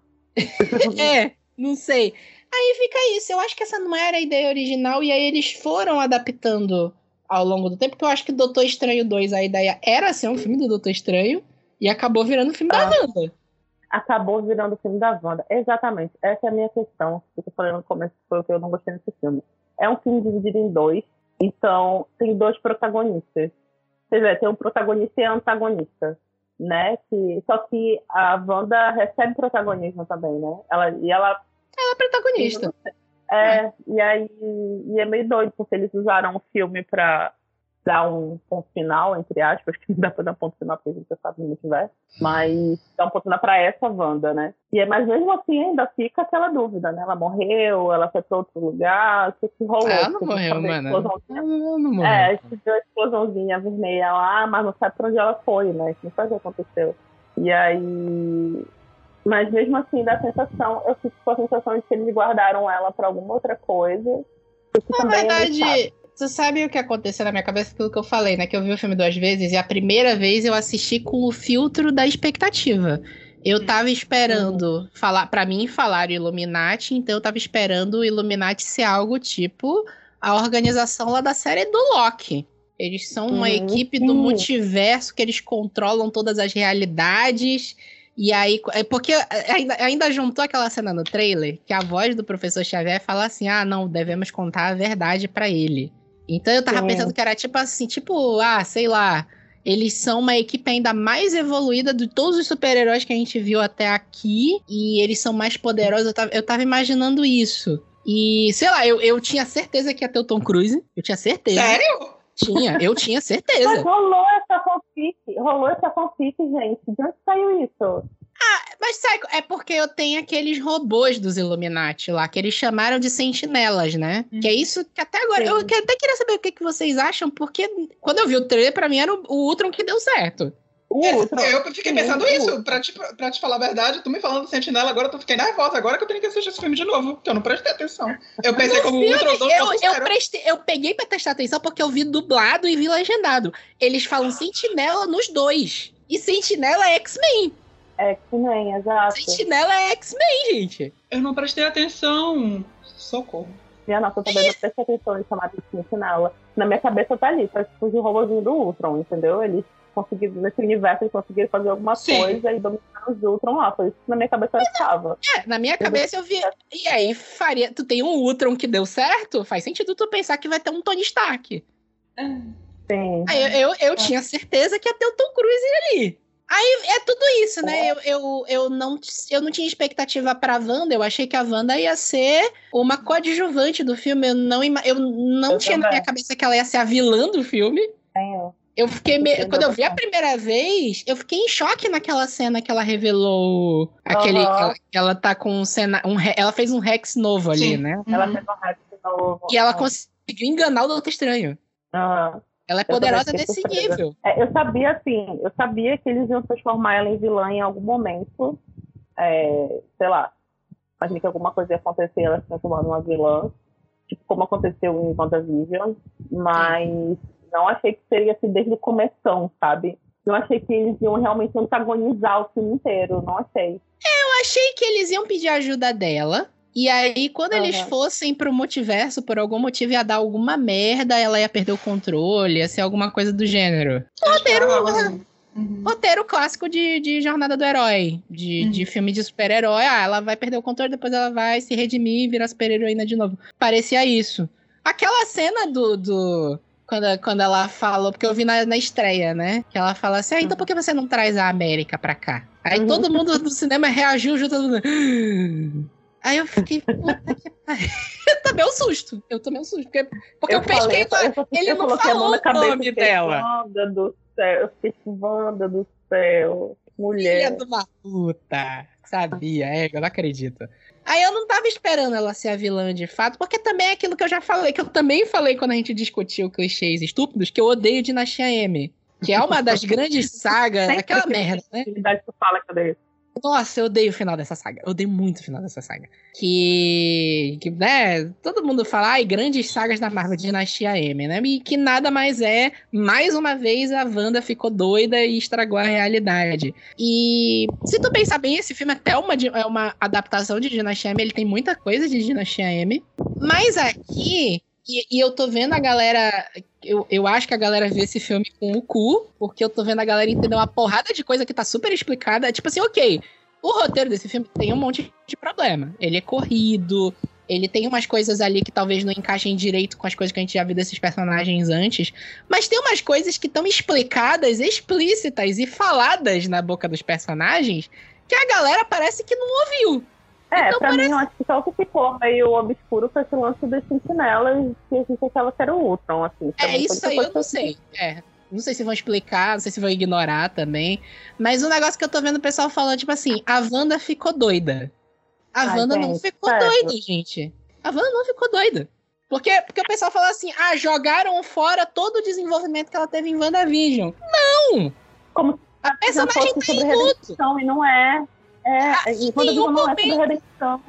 É, não sei. Aí fica isso. Eu acho que essa não era a ideia original, e aí eles foram adaptando ao longo do tempo, porque eu acho que Doutor Estranho 2, a ideia era ser um filme do Doutor Estranho, e acabou virando um filme da Ah. Wanda. Acabou virando o filme da Wanda. Exatamente. Essa é a minha questão. O que eu falei no começo foi o que eu não gostei desse filme. É um filme dividido em dois. Então, tem dois protagonistas. Quer dizer, tem um protagonista e a antagonista. Né? Que, só que a Wanda recebe protagonismo também, né? Ela, e ela Ela é protagonista. É, e aí e é meio doido, porque eles usaram o filme pra, dar um ponto final, entre aspas, que não dá pra dar ponto final porque a gente já sabe no multiverso, mas dar um ponto final pra essa Wanda, né? E, mas mesmo assim ainda fica aquela dúvida, né? Ela morreu, ela foi pra outro lugar, o que, que rolou? Ela não morreu, mano. explosãozinha- Ela não morreu. É, a gente viu a explosãozinha vermelha lá, mas não sabe pra onde ela foi, né? Não sabe o que aconteceu. E aí. Mas mesmo assim, dá a sensação, eu fico com a sensação de que eles guardaram ela pra alguma outra coisa. Na é verdade, tu sabe o que aconteceu na minha cabeça? Aquilo que eu falei, né? Que eu vi o filme duas vezes e a primeira vez eu assisti com o filtro da expectativa. Eu tava esperando falar, para mim falar Illuminati, então eu tava esperando o Illuminati ser algo tipo a organização lá da série do Loki. Eles são uma Uhum, equipe do multiverso que eles controlam todas as realidades. E aí, é porque ainda, ainda juntou aquela cena no trailer que a voz do professor Xavier fala assim: ah, não, devemos contar a verdade pra ele. Então eu tava Sim. pensando que era tipo assim, tipo, ah, sei lá, eles são uma equipe ainda mais evoluída de todos os super-heróis que a gente viu até aqui. E eles são mais poderosos. Eu tava, eu tava imaginando isso. E, sei lá, eu, eu tinha certeza que ia ter o Tom Cruise. Eu tinha certeza. Sério? Tinha, eu tinha certeza. Mas rolou essa fanfic, rolou essa fanfic, gente. De onde saiu isso? Mas sabe, é porque eu tenho aqueles robôs dos Illuminati lá, que eles chamaram de sentinelas, né? Que é isso que até agora. Sim. Eu que- até queria saber o que, que vocês acham, porque quando eu vi o trailer, pra mim era o, o Ultron que deu certo. O É, Ultron. eu fiquei Sim, pensando o isso, pra te, pra te falar a verdade, tu me falando do Sentinela, agora eu fiquei nervosa, agora que eu tenho que assistir esse filme de novo, porque eu não prestei atenção. Eu pensei como filme, Ultron, não eu, eu, prestei, eu peguei pra testar atenção porque eu vi dublado e vi legendado. Eles falam sentinela nos dois. E sentinela é X-Men. Que nem, exato. Sentinela é X-Men, gente. Eu não prestei atenção. Socorro. Minha nossa, eu também não prestei atenção em chamar de sentinela. Na minha cabeça tá ali, tá tipo o robôzinho do Ultron, entendeu? Eles conseguiram, nesse universo, eles conseguiram fazer alguma Sim. coisa e dominaram os Ultron lá. Foi isso que na minha cabeça estava. É, na minha cabeça eu vi. E aí, faria. Tu tem um Ultron que deu certo? Faz sentido tu pensar que vai ter um Tony Stark. Sim. Aí eu, eu, eu tinha certeza que ia ter o Tom Cruise ali. Aí é tudo isso, né? Eu, eu, eu, não, eu não tinha expectativa pra Wanda. Eu achei que a Wanda ia ser uma coadjuvante do filme. Eu não, eu não Eu tinha na também. minha cabeça que ela ia ser a vilã do filme. Tenho. Eu fiquei me... Quando eu vi a primeira vez, eu fiquei em choque naquela cena que ela revelou aquele. Que ela, que ela tá com um cena. Um, ela fez um Rex novo ali, Sim. né? Ela Uhum. fez um de novo. E ela conseguiu enganar o Doutor Estranho. Aham. Ela é Eu poderosa nesse surpresa. nível. É, eu sabia, assim, eu sabia que eles iam transformar ela em vilã em algum momento. É, sei lá. Imaginei que alguma coisa ia acontecer ela se transformando numa vilã. Tipo, como aconteceu em WandaVision. Mas não achei que seria assim desde o começão, sabe? Eu achei que eles iam realmente antagonizar o filme inteiro. Não achei. Eu achei que eles iam pedir ajuda dela. E aí, quando eles Aham. fossem pro multiverso, por algum motivo ia dar alguma merda, ela ia perder o controle, ia ser alguma coisa do gênero. Roteiro. Roteiro- Roteiro clássico de, de jornada do herói, de, Uhum. de filme de super-herói. Ah, ela vai perder o controle, depois ela vai se redimir e virar super-heroína de novo. Parecia isso. Aquela cena do. do quando, quando ela falou, porque eu vi na, na estreia, né? Que ela fala assim: ah, então por que você não traz a América pra cá? Aí Uhum. todo mundo do cinema reagiu junto. Todo mundo... Aí eu fiquei, puta que pariu. Eu tomei um susto. Eu tomei um susto. Porque, porque eu, pesquei falei, eu, ele eu não falou o nome dela. Wanda do céu. Eu fiquei Wanda do céu. Mulher. Filha de uma puta. Sabia, é, eu não acredito. Aí eu não tava esperando ela ser a vilã de fato, porque também é aquilo que eu já falei, que eu também falei quando a gente discutiu clichês estúpidos, que eu odeio Dinastia M. Que é uma das grandes sagas, Sempre aquela que- merda, né? Que tu fala que eu dei. Nossa, eu odeio o final dessa saga. Eu odeio muito o final dessa saga. Que. que né? Todo mundo fala, ai, grandes sagas da Marvel, Dinastia M, né? E que nada mais é. Mais uma vez a Wanda ficou doida e estragou a realidade. E se tu pensar bem, esse filme é até uma, di- é uma adaptação de Dinastia M. Ele tem muita coisa de Dinastia M. Mas aqui. E, e eu tô vendo a galera. Eu, eu acho que a galera vê esse filme com o cu, porque eu tô vendo a galera entender uma porrada de coisa que tá super explicada. Tipo assim, ok. O roteiro desse filme tem um monte de problema. Ele é corrido, ele tem umas coisas ali que talvez não encaixem direito com as coisas que a gente já viu desses personagens antes. Mas tem umas coisas que estão explicadas, explícitas e faladas na boca dos personagens que a galera parece que não ouviu. É, Então pra parece- mim, eu acho que só o que ficou meio obscuro foi esse lance das sentinelas que a gente achava que era o Ultron, assim. É, isso aí eu não que sei. É. Não sei se vão explicar, não sei se vão ignorar também. Mas o negócio que eu tô vendo o pessoal falando, tipo assim, a Wanda ficou doida. A Ai, Wanda não gente, ficou sério. doida, gente. A Wanda não ficou doida. Porque, porque o pessoal fala assim, ah, jogaram fora todo o desenvolvimento que ela teve em WandaVision. Não! Como A não personagem tá em luto. e não é. É, Ah, em digo nenhum não é sobre momento. redenção.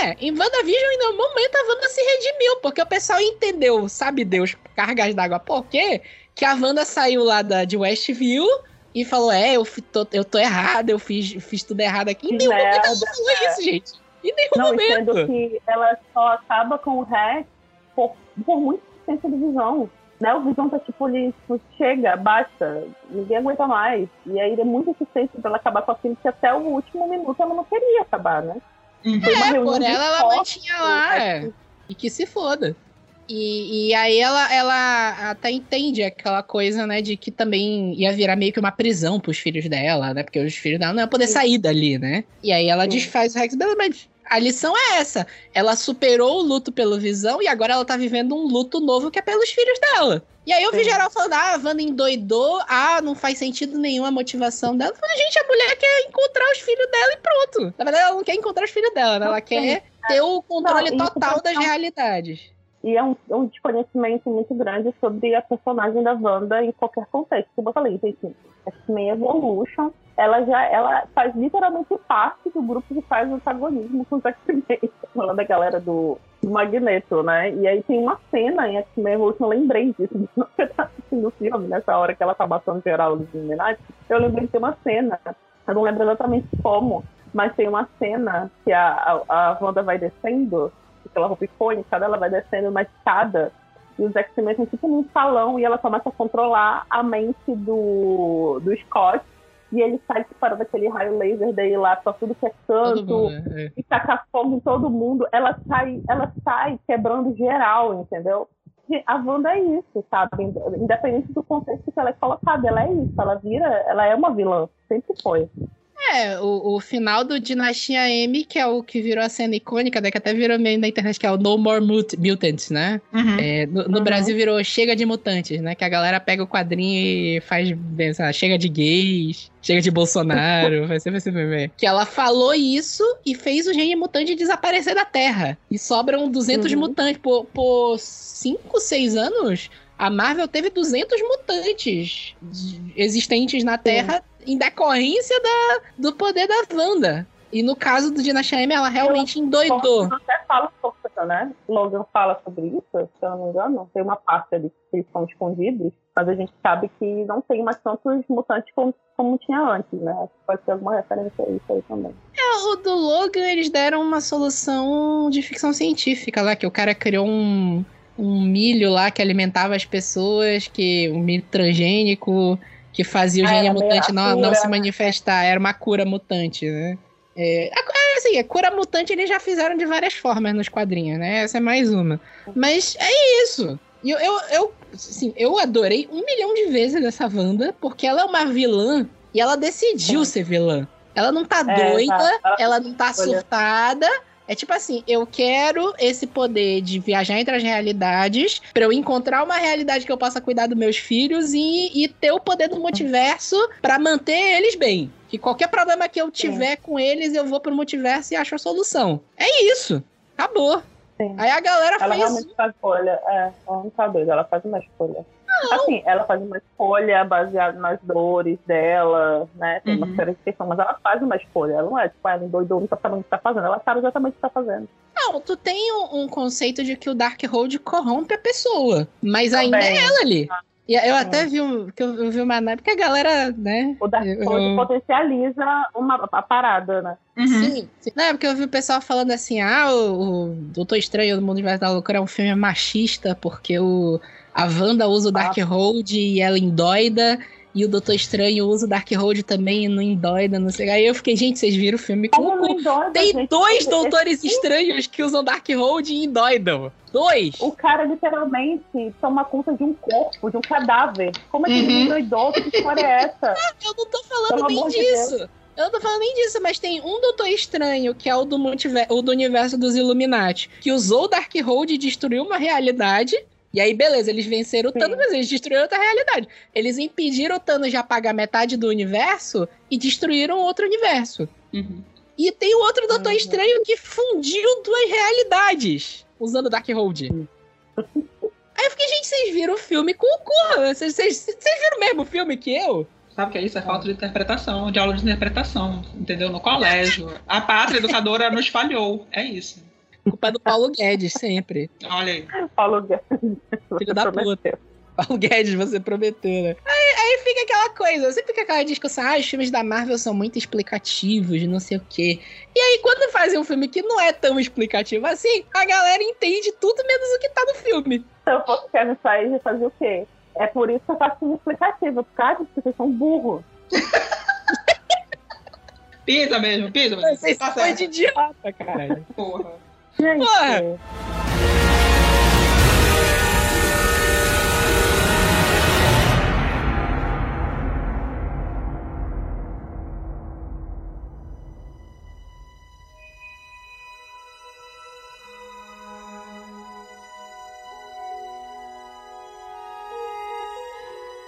É, em WandaVision, em nenhum momento, a Wanda se redimiu, porque o pessoal entendeu, sabe Deus, cargas d'água, por quê? Que a Wanda saiu lá da, de Westview e falou, é, eu, tô, eu tô errada, eu fiz, fiz tudo errado aqui. Em nenhum momento ela merda, falou isso, gente. Em nenhum Não, momento. que ela só acaba com o Rex por, por muita existência de visão. Né? O Visão tá tipo ali, tipo, chega, basta, ninguém aguenta mais. E aí é muita insistência pra ela acabar com aquilo que até o último minuto ela não queria acabar, né? Uhum. Foi uma É, reunião por ela, ela mantinha lá, né? é. E que se foda. E, e aí ela, ela até entende aquela coisa, né, de que também ia virar meio que uma prisão pros filhos dela, né? Porque os filhos dela não iam poder Sim. sair dali, né? E aí ela Sim. desfaz o Rex mas a lição é essa. Ela superou o luto pelo Visão e agora ela tá vivendo um luto novo que é pelos filhos dela. E aí eu vi Sim. geral falando, ah, a Wanda endoidou, ah, não faz sentido nenhum a motivação dela. Eu falei, gente, a mulher quer encontrar os filhos dela e pronto. Na verdade, ela não quer encontrar os filhos dela, né? Ela quer ter o controle Não, total das realidades. E é um, é um desconhecimento muito grande sobre a personagem da Wanda em qualquer contexto. Como eu falei, gente, X-Men Evolution, ela já ela faz literalmente parte do grupo que faz antagonismo com os X-Men. Falando da galera do, do Magneto, né? E aí tem uma cena em X-Men Evolution, eu lembrei disso, no filme, nessa hora que ela tá matando geral dos Illuminati, eu lembrei de ter uma cena, eu não lembro exatamente como, mas tem uma cena que a, a, a Wanda vai descendo aquela roupa icônica dela vai descendo uma escada e os X-Men estão tipo num salão e ela começa a controlar a mente do, do Scott e ele sai disparando aquele raio laser dele lá pra tudo que é canto mundo, né? e tacar fogo em todo mundo. Ela sai, ela sai quebrando geral, entendeu? E a Wanda é isso, sabe? Independente do contexto que ela é colocada, ela é isso. Ela vira, ela é uma vilã, sempre foi. É, o, o final do Dinastia M, que é o que virou a cena icônica, né? Que até virou meio na internet, que é o No More Mut- Mutants, né? Uhum. É, no no Uhum. Brasil virou Chega de Mutantes, né? Que a galera pega o quadrinho e faz, sei lá, chega de gays, chega de Bolsonaro, vai ser, vai ser meme. Que ela falou isso e fez o gene mutante desaparecer da Terra. E sobram 200 Uhum. mutantes. Por, por 5, 6 anos, a Marvel teve 200 mutantes existentes na Terra em decorrência da, do poder da Wanda. E no caso do Dinastia M, ela realmente endoidou. Logan até fala sobre isso, né? Logan fala sobre isso, se eu não me engano. Tem uma parte ali que eles são escondidos, mas a gente sabe que não tem mais tantos mutantes como, como tinha antes, né? Pode ter alguma referência a isso aí também. O do Logan, eles deram uma solução de ficção científica lá, que o cara criou um, um milho lá que alimentava as pessoas, que um milho transgênico, que fazia o Ah, meio mutante não, não se né? manifestar, era uma cura mutante, né? É, é, assim, a cura mutante eles já fizeram de várias formas nos quadrinhos, né? Essa é mais uma. Mas é isso. E Eu, eu, eu, assim, eu adorei um milhão de vezes essa Wanda, porque ela é uma vilã e ela decidiu ser vilã. Ela não tá É, doida, exato. Ela ela não tá escolha. surtada. É tipo assim, eu quero esse poder de viajar entre as realidades pra eu encontrar uma realidade que eu possa cuidar dos meus filhos e, e ter o poder do multiverso pra manter eles bem. Que qualquer problema que eu tiver com eles, eu vou pro multiverso e acho a solução. É isso. Acabou. Sim. Aí a galera Ela fez. realmente faz escolha. É, ela não tá doida, ela faz uma escolha. Assim, ela faz uma escolha baseada nas dores dela, né? Tem uma Uhum. série de questões, mas ela faz uma escolha. Ela não é tipo, ela endoidou, não tá sabendo o que tá fazendo. Ela sabe exatamente o que tá fazendo. Não, tu tem um, um conceito de que o Darkhold corrompe a pessoa. Mas ainda Também. é ela ali. E eu Sim. até vi um, que eu, eu vi uma porque a galera, né? O Dark eu- Hold potencializa uma, a parada, né? Uhum. Sim, sim. Não, é porque eu vi o pessoal falando assim: ah, o, o Doutor Estranho do Mundo da Loucura é um filme machista, porque o, a Wanda usa o Darkhold e ela endoida, e o Doutor Estranho usa o Darkhold também e não endoida, não sei. Aí eu fiquei, gente, vocês viram o filme com Como não endoida, Tem gente? dois Esse- Doutores Estranhos que usam Darkhold e endoidam. Dois! O cara literalmente toma conta de um corpo, de um cadáver. Como é que ele Uhum. endoidou? Que história é essa? Eu não tô falando Pelo nem amor de disso. Eu não tô falando nem disso, mas tem um Doutor Estranho, que é o do, multiver o do universo dos Illuminati, que usou o Darkhold e destruiu uma realidade. E aí, beleza, eles venceram o Thanos, mas eles destruíram outra realidade. Eles impediram o Thanos de apagar metade do universo e destruíram outro universo. Uhum. E tem o outro Doutor Uhum. Estranho que fundiu duas realidades usando o Darkhold. Aí eu fiquei, gente, vocês viram o filme com o cu? Vocês, vocês, vocês viram o mesmo filme que eu? Sabe o que é isso? É falta de interpretação, de aula de interpretação, entendeu? No colégio. A pátria educadora nos falhou. É isso. Culpa do Paulo Guedes, sempre. Olha aí. Paulo Guedes. Filho da puta. Paulo Guedes, você prometeu, né? Aí, aí fica aquela coisa, sempre fica aquela discussão, ah, os filmes da Marvel são muito explicativos, não sei o quê. E aí, quando fazem um filme que não é tão explicativo assim, a galera entende tudo menos o que tá no filme. Se eu fosse Kevin Feige, fazer o quê? É por isso que eu faço filme explicativo, por causa que vocês são burros. Pisa mesmo, pisa mesmo. Vocês Tá são de idiota, cara. Porra. Gente.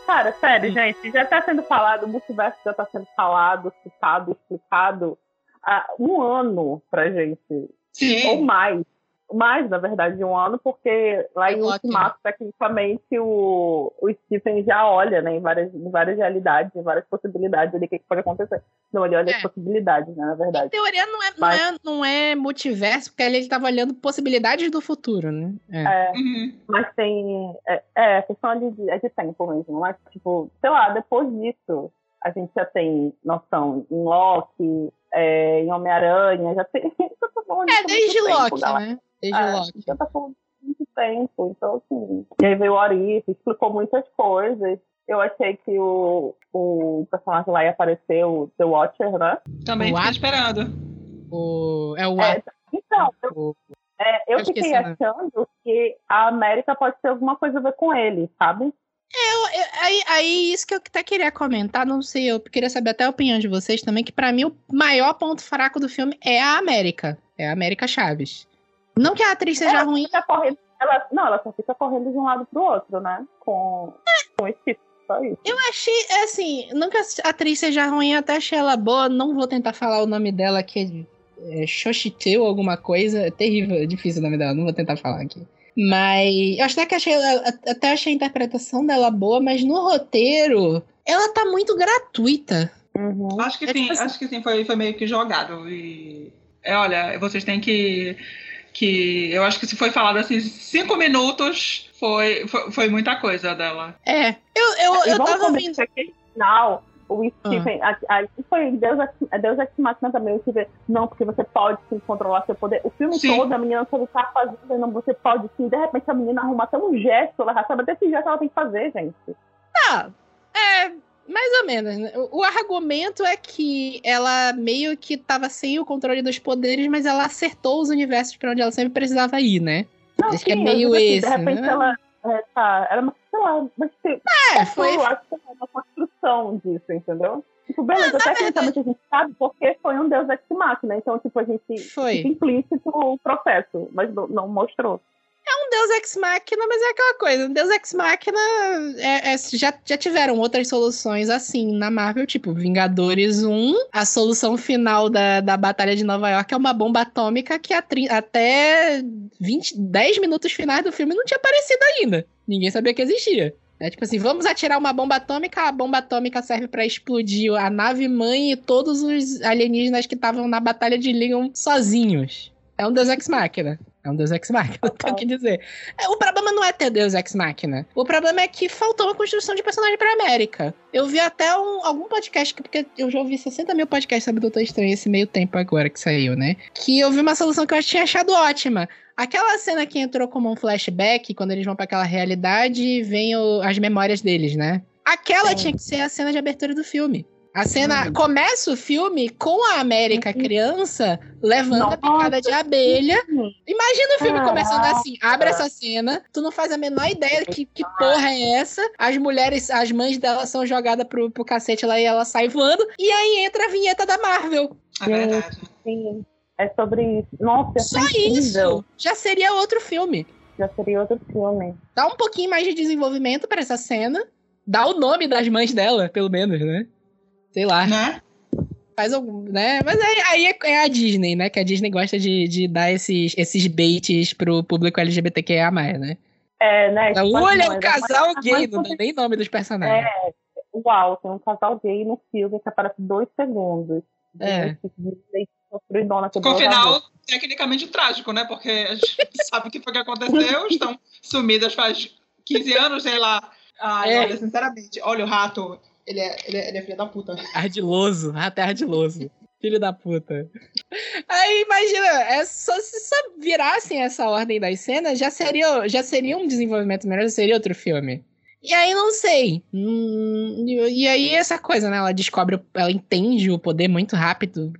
Cara, sério, gente, já tá sendo falado, o multiverso já tá sendo falado, citado, explicado há um ano pra gente. Ou Sim. mais. Mais, na verdade, de um ano, porque lá É em. Ultimato, tecnicamente, o, o Stephen já olha, né, em várias, em várias realidades, em várias possibilidades ali, o que, que pode acontecer. Não, ele olha É. as possibilidades, né, na Em verdade. teoria não é, não, Mas- é, não é multiverso, porque ali ele tava olhando possibilidades do futuro, né? É. É, Uhum. mas tem. É, é questão ali de, é de tempo mesmo. Mas, tipo, sei lá, depois disso, a gente já tem noção em Loki, é, em Homem-Aranha, já tem. já tá falando É, disso há desde tempo, Loki, galera. né? Desde É, Loki. Já tá falando muito tempo, então assim. E aí veio o Arif, explicou muitas coisas. Eu achei que o, o personagem lá ia aparecer, o The Watcher, né? Também O fiquei esperando. O, é o É, então, eu, é, eu Eu fiquei esqueci, né? achando que a América pode ter alguma coisa a ver com ele, sabe? Eu- eu- aí, aí, isso que eu até queria comentar, não sei, eu queria saber até a opinião de vocês também, que pra mim o maior ponto fraco do filme é a América. É a América Chaves. Não que a atriz seja ela ruim, correndo, ela, não, ela só fica correndo de um lado pro outro, né? Com, com esse tipo. Eu achei, é assim, nunca a atriz seja ruim, até achei ela boa. Não vou tentar falar o nome dela, que é, é Xochiteu, alguma coisa. É terrível, é difícil o nome dela, não vou tentar falar aqui. Mas eu até que achei, até achei a interpretação dela boa, mas no roteiro, ela tá muito gratuita. Uhum. Acho que É sim, tipo assim- acho que sim, foi, foi meio que jogado. E é, olha, vocês têm que. que eu acho que se foi falado assim, cinco minutos, foi, foi, foi muita coisa dela. É, eu, eu, eu vamos tava aquele final, o Ah. Stephen, a- aí foi Deus, é Deus Ex Machina também, o Stephen, não, porque você pode sim controlar seu poder. O filme Sim. todo, a menina só tá fazendo, não, você pode sim, de repente a menina arruma até um gesto, ela já sabe até esse gesto ela tem que fazer, gente. Ah, é, mais ou menos. né? O, argumento é que ela meio que tava sem o controle dos poderes, mas ela acertou os universos pra onde ela sempre precisava ir, né? Não, Acho que é sim, meio assim, esse, De repente né? ela, é, tá, era uma, sei lá, mas tipo, É, foi. eu acho que é uma construção disso, entendeu? Tipo, beleza, Ah, na tecnicamente a gente sabe porque foi um Deus Ex Machina, então, tipo, a gente Foi. implícito o processo, mas não, não mostrou. Um Deus Ex Machina, mas é aquela coisa. Um Deus Ex Machina é- é- já, já tiveram outras soluções assim na Marvel, tipo Vingadores 1. A solução final da, da Batalha de Nova York é uma bomba atômica que até 20, 10 minutos finais do filme não tinha aparecido ainda. Ninguém sabia que existia. É tipo assim, vamos atirar uma bomba atômica, a bomba atômica serve pra explodir a nave mãe e todos os alienígenas que estavam na Batalha de Leon sozinhos. É um Deus Ex Machina. É um Deus Ex Machina, tenho que dizer. É, O problema não é ter Deus Ex Machina. O problema é que faltou uma construção de personagem pra América. Eu vi até um- algum podcast, que- porque eu já ouvi 60 mil podcasts sobre Doutor Estranho esse meio tempo agora que saiu, né? Que eu vi uma solução que eu tinha achado ótima. Aquela cena que entrou como um flashback, quando eles vão pra aquela realidade e vem o- as memórias deles, né? Aquela Sim. tinha que ser a cena de abertura do filme. A cena Hum. começa o filme com a América criança levando a picada de abelha. Imagina o filme Caraca. começando assim, abre essa cena, tu não faz a menor ideia que, que porra é essa. As mulheres, as mães dela são jogadas pro, pro cacete lá e ela sai voando. E aí entra a vinheta da Marvel. É verdade. Sim, é sobre isso. Nossa, ia Só isso. Já seria outro filme. Já seria outro filme. Dá um pouquinho mais de desenvolvimento pra essa cena. Dá o nome das mães dela, pelo menos, né? Sei lá. Né? Faz algum, né? Mas aí, aí é, é a Disney, né? Que a Disney gosta de, de dar esses, esses baits pro público LGBTQIA+, né? É, né? tipo, Olha, o mães- casal as mães gay, não são- dá nem nome dos personagens. É, uau, tem um casal gay no filme que aparece dois segundos. É. Com o final tecnicamente trágico, né? Porque a gente sabe o que foi que aconteceu, estão sumidas faz 15 anos, sei lá. Ai, É. olha, sinceramente, olha o rato, ele é, ele é, ele é filho da puta. Ardiloso, até ardiloso. Filho da puta. Aí, imagina, é só, se só virassem essa ordem das cenas, já seria, já seria um desenvolvimento melhor, já seria outro filme. E aí, não sei. Hum, e, aí, essa coisa, né? Ela descobre, ela entende o poder muito rápido,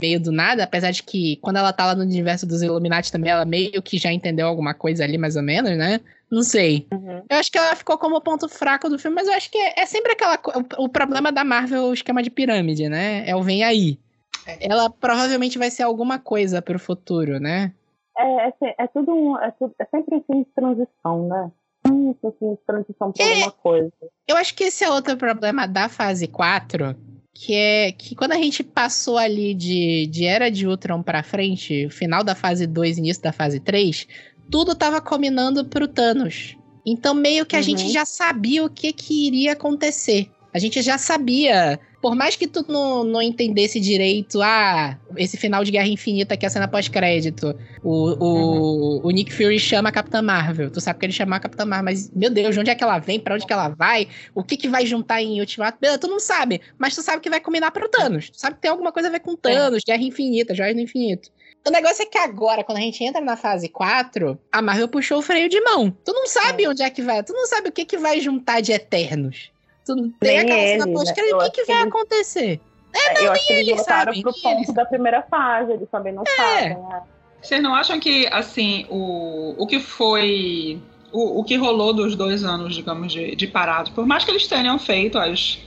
meio do nada, apesar de que quando ela tá lá no universo dos Illuminati também, ela meio que já entendeu alguma coisa ali, mais ou menos, né? Não sei. Uhum. Eu acho que ela ficou como ponto fraco do filme, mas eu acho que é, é sempre aquela. O, o problema da Marvel é o esquema de pirâmide, né? É o vem aí. É. Ela provavelmente vai ser alguma coisa pro futuro, né? É, é, é tudo um- é, tudo- é sempre um filme de transição, né? Um filme de transição pra É. alguma coisa. Eu acho que esse é outro problema da fase 4, que é que quando a gente passou ali de, de Era de Ultron pra frente, final da fase 2 início da fase 3, tudo tava combinando pro Thanos. Então meio que a Uhum. gente já sabia o que que iria acontecer. A gente já sabia. Por mais que tu não, não entendesse direito, ah, esse final de Guerra Infinita que é a cena pós-crédito, o, o, o Nick Fury chama a Capitã Marvel. Tu sabe que ele chama a Capitã Marvel, mas, meu Deus, de onde é que ela vem? Pra onde que ela vai? O que que vai juntar em Ultimato? Beleza, tu não sabe, mas tu sabe que vai combinar pro Thanos. Tu sabe que tem alguma coisa a ver com Thanos, Guerra Infinita, Joias do Infinito. O negócio é que agora, quando a gente entra na fase 4, a Marvel puxou o freio de mão. Tu não sabe onde é que vai, tu não sabe o que que vai juntar de Eternos. Tu não tem Nem aquela cena né? pós-crédito, Eu o que que que vai acontecer? É, eu acho que eles eles voltaram sabem, pro nem ponto eles da primeira fase, eles também não sabem, né? Vocês não acham que, assim, o, o que foi. O, o que rolou dos dois anos, digamos, de, de parado, por mais que eles tenham feito as,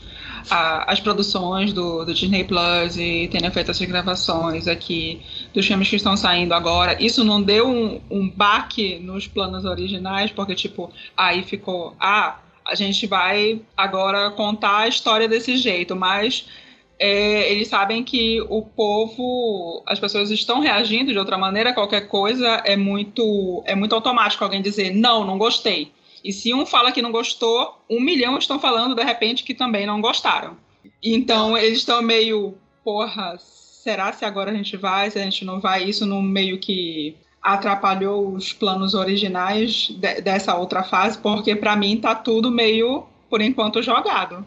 a- as produções do, do Disney Plus e tenham feito essas gravações aqui dos filmes que estão saindo agora, isso não deu um, um baque nos planos originais, porque, tipo, aí ficou. Ah, a gente vai agora contar a história desse jeito, mas é, eles sabem que o povo, as pessoas estão reagindo de outra maneira, qualquer coisa é muito, é muito automático alguém dizer não, não gostei. E se um fala que não gostou, um milhão estão falando de repente que também não gostaram. Então eles estão meio, porra, será se agora a gente vai, se a gente não vai? Isso não meio que atrapalhou os planos originais de- dessa outra fase, porque pra mim tá tudo meio, por enquanto, jogado.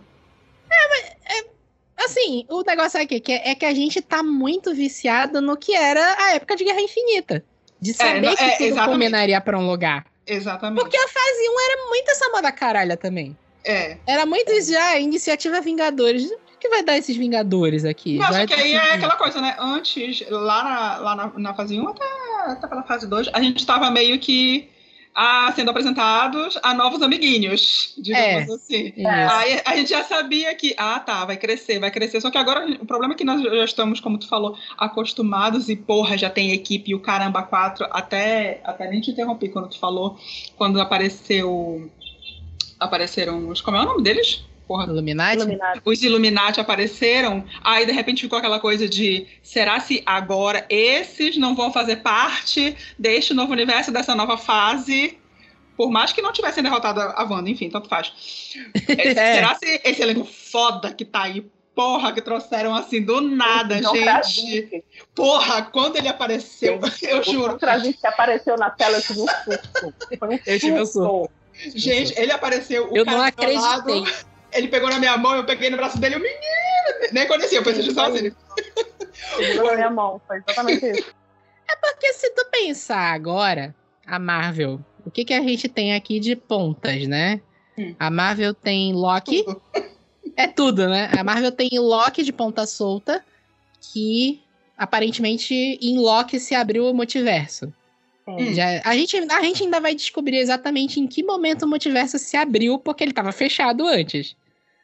Assim, o negócio é que, que é que a gente tá muito viciado no que era a época de Guerra Infinita. De saber não- que é, tudo exatamente. culminaria pra um lugar. Exatamente. Porque a fase 1 era muito essa moda caralha também. É. Era muito já, iniciativa Vingadores. O que vai dar esses Vingadores aqui? Não, Vai que aí é aquela coisa, né? Antes, lá na, lá na, na fase 1 até, até pela fase 2, a gente tava meio que ah, sendo apresentados a novos amiguinhos, digamos É. assim. Isso. Aí a gente já sabia que, ah, tá, vai crescer, vai crescer. Só que agora o problema é que nós já estamos, como tu falou, acostumados e, porra, já tem equipe e o caramba, quatro. Até, até nem te interrompi quando tu falou, quando apareceu. Apareceram os. Como é o nome deles? Porra, Illuminati? Iluminado. os Illuminati apareceram, aí de repente ficou aquela coisa de será se agora esses não vão fazer parte deste novo universo, dessa nova fase? Por mais que não tivessem derrotado a Wanda, enfim, tanto faz. É, É. Será se esse elenco foda que tá aí, porra, que trouxeram assim do nada, Não gente? Porra, quando ele apareceu, eu O juro. Krasinski apareceu na tela, eu tive um susto. Foi um Eu tive um susto. Gente, ele apareceu, o Eu cara não do meu lado, acreditei. Ele pegou na minha mão, eu peguei no braço dele, o menino, nem conhecia, eu pensei sozinho. Segurou na minha mão. Foi exatamente isso. Porque se tu pensar agora, a Marvel, o que, que a gente tem aqui de pontas, né? Hum. A Marvel tem Loki, é tudo, né? A Marvel tem Loki de ponta solta, que aparentemente em Loki se abriu o multiverso. Sim. Já, a, gente, a gente ainda vai descobrir exatamente em que momento o multiverso se abriu, porque ele estava fechado antes.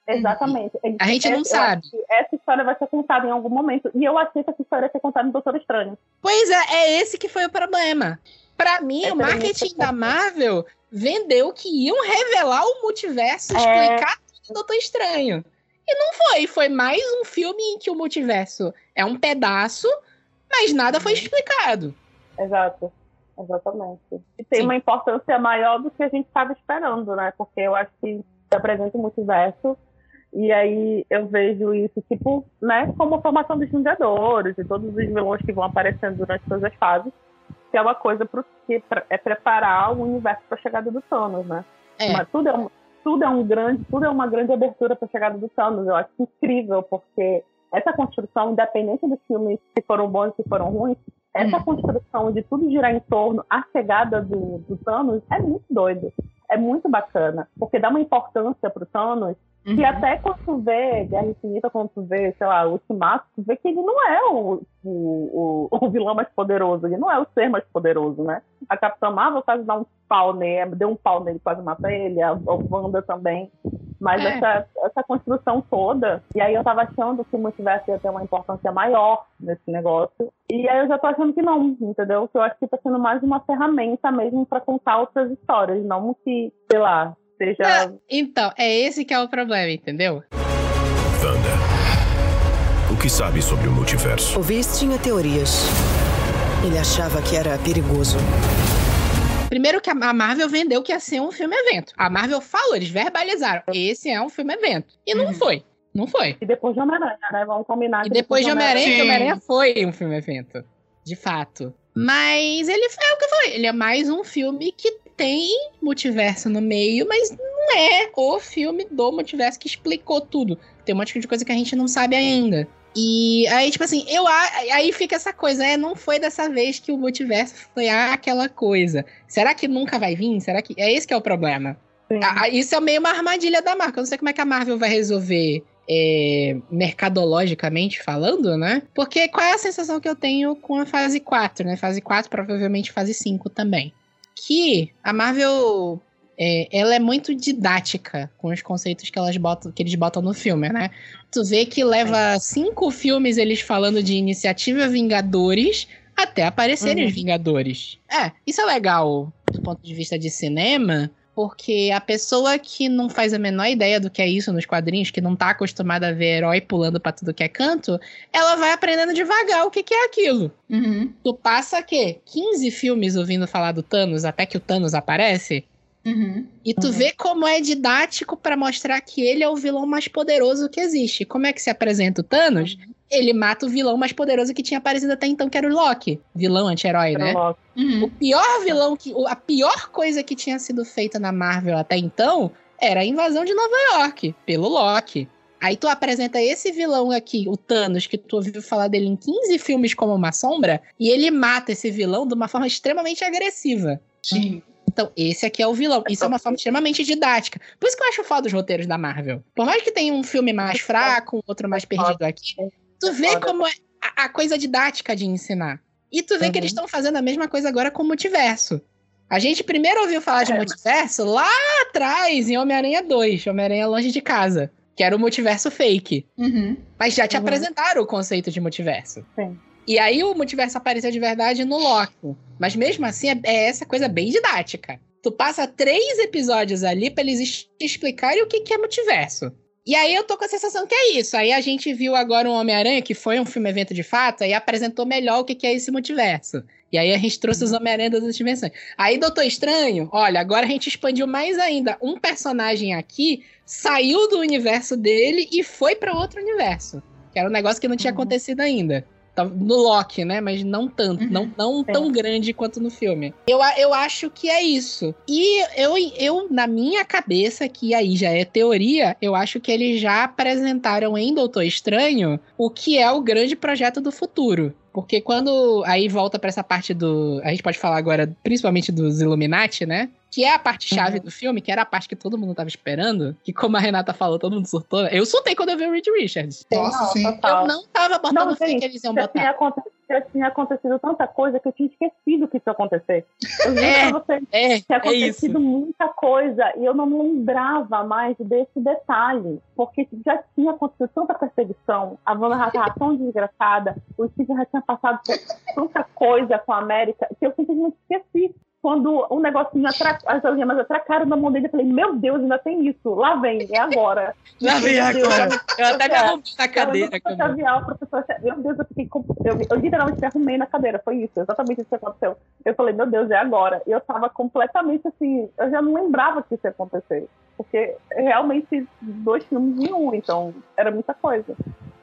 Exatamente. A gente não Eu sabe. acho Essa história vai ser contada em algum momento. E eu achei que essa história ia ser contada no Doutor Estranho. Pois é, é esse que foi o problema. Pra mim, Essa o minha marketing da. Marvel vendeu que iam revelar o multiverso, É. explicar tudo do Doutor Estranho. E não foi. Foi mais um filme em que o multiverso é um pedaço, mas nada foi explicado. Exato. Exatamente. E tem Sim. uma importância maior do que a gente estava esperando, né? Porque eu acho que se apresenta o multiverso. E aí eu vejo isso, tipo, né, como a formação dos Vingadores e todos os vilões que vão aparecendo durante todas as fases, que é uma coisa pro, que é preparar o universo para a chegada do Thanos, né? É. Mas tudo é, um, tudo é um grande, tudo é uma grande abertura para a chegada do Thanos. Eu acho incrível, porque essa construção, independente dos filmes se foram bons e se foram ruins, essa construção de tudo girar em torno à chegada do, do Thanos é muito doido. É muito bacana, porque dá uma importância pro Thanos Uhum. que até quando tu vê Guerra Infinita, quando tu vê, sei lá, o Ultimato, tu vê que ele não é o, o, o, vilão mais poderoso, ele não é o ser mais poderoso, né? A Capitã Marvel quase dá um pau nele, deu um pau nele, quase mata ele, a, a Wanda também. Mas É. essa, essa construção toda, e aí eu tava achando que o multiverso ia ter uma importância maior nesse negócio, e aí eu já tô achando que não, entendeu? Que eu acho que tá sendo mais uma ferramenta mesmo pra contar outras histórias, não que, sei lá, seja... É, Então, é esse que é o problema, entendeu? Wanda. O que sabe sobre o multiverso? O Viz tinha teorias. Ele achava que era perigoso. Primeiro que a Marvel vendeu que ia ser um filme-evento. A Marvel falou, eles verbalizaram. Esse é um filme-evento. E não Uhum. foi. Não foi. E depois de Homem-Aranha, né? Vamos combinar. E depois de Homem-Aranha, Homem-Aranha foi um filme-evento. De fato. Mas ele é o que eu falei. Ele é mais um filme que tem multiverso no meio, mas não é o filme do multiverso que explicou tudo. Tem um monte de coisa que a gente não sabe ainda. E aí, tipo assim, eu aí fica essa coisa, é, não foi dessa vez que o multiverso foi aquela coisa. Será que nunca vai vir? Será que é esse que é o problema? Isso é meio uma armadilha da marca. Eu não sei como é que a Marvel vai resolver é, mercadologicamente falando, né? Porque qual é a sensação que eu tenho com a fase 4, né? Fase 4, provavelmente fase 5 também. Que a Marvel. é, ela é muito didática com os conceitos que, elas botam, que eles botam no filme, né? Tu vê que leva cinco filmes eles falando de iniciativa Vingadores até aparecerem Uhum. os Vingadores. É, isso é legal do ponto de vista de cinema, porque a pessoa que não faz a menor ideia do que é isso nos quadrinhos, que não tá acostumada a ver herói pulando pra tudo que é canto, ela vai aprendendo devagar o que, que é aquilo. Uhum. Tu passa, quê? 15 filmes ouvindo falar do Thanos até que o Thanos aparece? Uhum. E tu Uhum. vê como é didático pra mostrar que ele é o vilão mais poderoso que existe. Como é que se apresenta o Thanos? Ele mata o vilão mais poderoso que tinha aparecido até então, que era o Loki. Vilão anti-herói, né? Loki. O Uhum. pior vilão que. A pior coisa que tinha sido feita na Marvel até então era a invasão de Nova York, pelo Loki. Aí tu apresenta esse vilão aqui, o Thanos, que tu ouviu falar dele em 15 filmes como uma sombra, e ele mata esse vilão de uma forma extremamente agressiva. Sim. Então, esse aqui é o vilão. Isso é uma forma extremamente didática. Por isso que eu acho foda os roteiros da Marvel. Por mais que tenha um filme mais fraco, um outro mais perdido aqui, tu vê Foda. como é a, a coisa didática de ensinar. E tu vê Uhum. que eles estão fazendo a mesma coisa agora com o multiverso. A gente primeiro ouviu falar de É. multiverso lá atrás, em Homem-Aranha 2, Homem-Aranha Longe de Casa, que era o multiverso fake. Uhum. Mas já te Uhum. apresentaram o conceito de multiverso. Sim. E aí o multiverso apareceu de verdade no Loki. Mas mesmo assim é, é essa coisa bem didática. Tu passa três episódios ali pra eles es- te explicarem o que, que é multiverso. E aí eu tô com a sensação que é isso. Aí a gente viu agora um Homem-Aranha, que foi um filme-evento de fato, e apresentou melhor o que, é esse multiverso. E aí a gente trouxe os Homem-Aranha das dimensões. Aí Doutor Estranho, olha, agora a gente expandiu mais ainda. Um personagem aqui saiu do universo dele e foi pra outro universo. Que era um negócio que não tinha Uhum. acontecido ainda. Tá- No Loki, né? Mas não tanto. Uhum. Não, não Sim. tão grande quanto no filme. Eu, eu acho que é isso. E eu, eu, na minha cabeça, que aí já é teoria, eu acho que eles já apresentaram em Doutor Estranho o que é o grande projeto do futuro. Porque quando. Aí volta pra essa parte do. A gente pode falar agora, principalmente dos Illuminati, né? Que é a parte chave do filme, que era a parte que todo mundo tava esperando, que como a Renata falou, todo mundo surtou. Eu surtei quando eu vi o Reed Richards. Nossa, sim. total. Eu não tava botando Não, fé gente, que eles iam já botar. tinha, aconte- já tinha acontecido tanta coisa que eu tinha esquecido que isso ia acontecer. Eu juro É, pra você É, tinha é acontecido muita coisa e eu não me lembrava mais desse detalhe, porque já tinha acontecido tanta perseguição, a Wanda já estava tão desgraçada, o Steve já tinha passado por tanta coisa com a América que eu simplesmente esqueci. Quando o negocinho, as algemas atracaram na mão dele, eu falei, meu Deus, ainda tem isso, lá vem, é agora. Lá vem Deus, agora. Eu até me arrumei na eu cadeira. o Xavier, o professor Xavier, meu Deus, eu fiquei eu, eu literalmente me arrumei na cadeira, foi isso, exatamente isso que aconteceu. Eu falei, meu Deus, é agora. E eu tava completamente assim, eu já não lembrava que isso ia acontecer. Porque realmente dois filmes em um, então era muita coisa.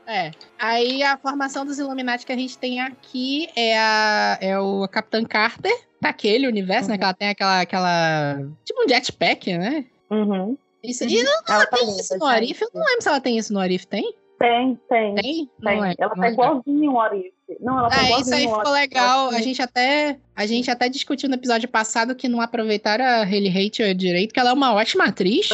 É. Aí a formação dos Illuminati que a gente tem aqui é, a, é o Capitã Carter, daquele universo, né? Uhum. Que ela tem aquela, aquela. Tipo um jetpack, né? Uhum. Isso, E não, Ela tá tem isso no. Arif? Eu não lembro se ela tem isso no Arif. Tem? Tem, tem, tem. Tem? Não lembro. Ela tá lembro. igualzinho o Arif. Não, ela tá Ah, isso aí ficou legal. A Sim. gente até, a gente até discutiu no episódio passado que não aproveitaram a Hayley Hater direito, que ela é uma ótima atriz.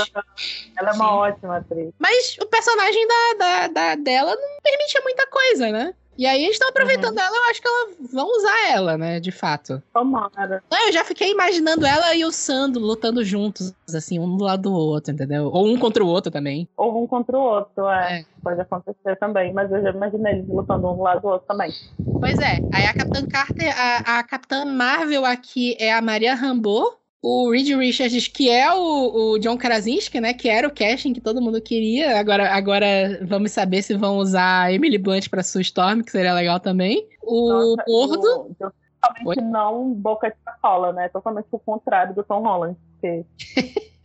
Ela é uma ótima atriz. Mas o personagem da, da, da- dela não permitia muita coisa, né? E aí eles estão aproveitando ela, eu acho que elas vão usar ela, né, de fato. Tomara. Não, eu já fiquei imaginando ela e o Sando lutando juntos, assim, um do lado do outro, entendeu? Ou um contra o outro também. Ou um contra o outro, é. É. Pode acontecer também, mas eu já imaginei eles lutando um do lado do outro também. Pois é, aí a Capitã Carter, a, a Capitã Marvel aqui é a Maria Rambeau, o Reed Richards, que é o, o John Krasinski, né, que era o casting que todo mundo queria, agora, agora vamos saber se vão usar a Emily Blunt pra Sue Storm, que seria legal também. O Nossa, Mordo, eu- Totalmente não boca de sacola, né? Totalmente o contrário do Tom Holland. Porque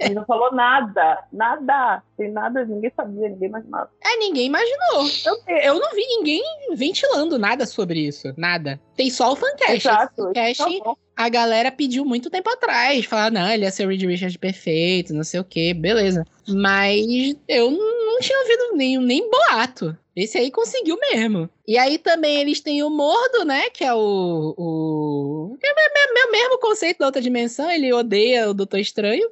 ele não falou nada, nada. Tem nada, ninguém sabia, ninguém imaginava. é, ninguém imaginou. Eu, eu não vi ninguém ventilando nada sobre isso, nada. Tem só o fancast. Exato. O fancast, Tá. A galera pediu muito tempo atrás. Falar, não, ele ia ser o Reed perfeito, não sei o que, beleza. Mas eu não tinha ouvido nem, nem boato. Esse aí conseguiu mesmo. E aí também eles têm o Mordo, né? Que é o. o que é o me- me- mesmo conceito da outra dimensão. Ele odeia o Doutor Estranho.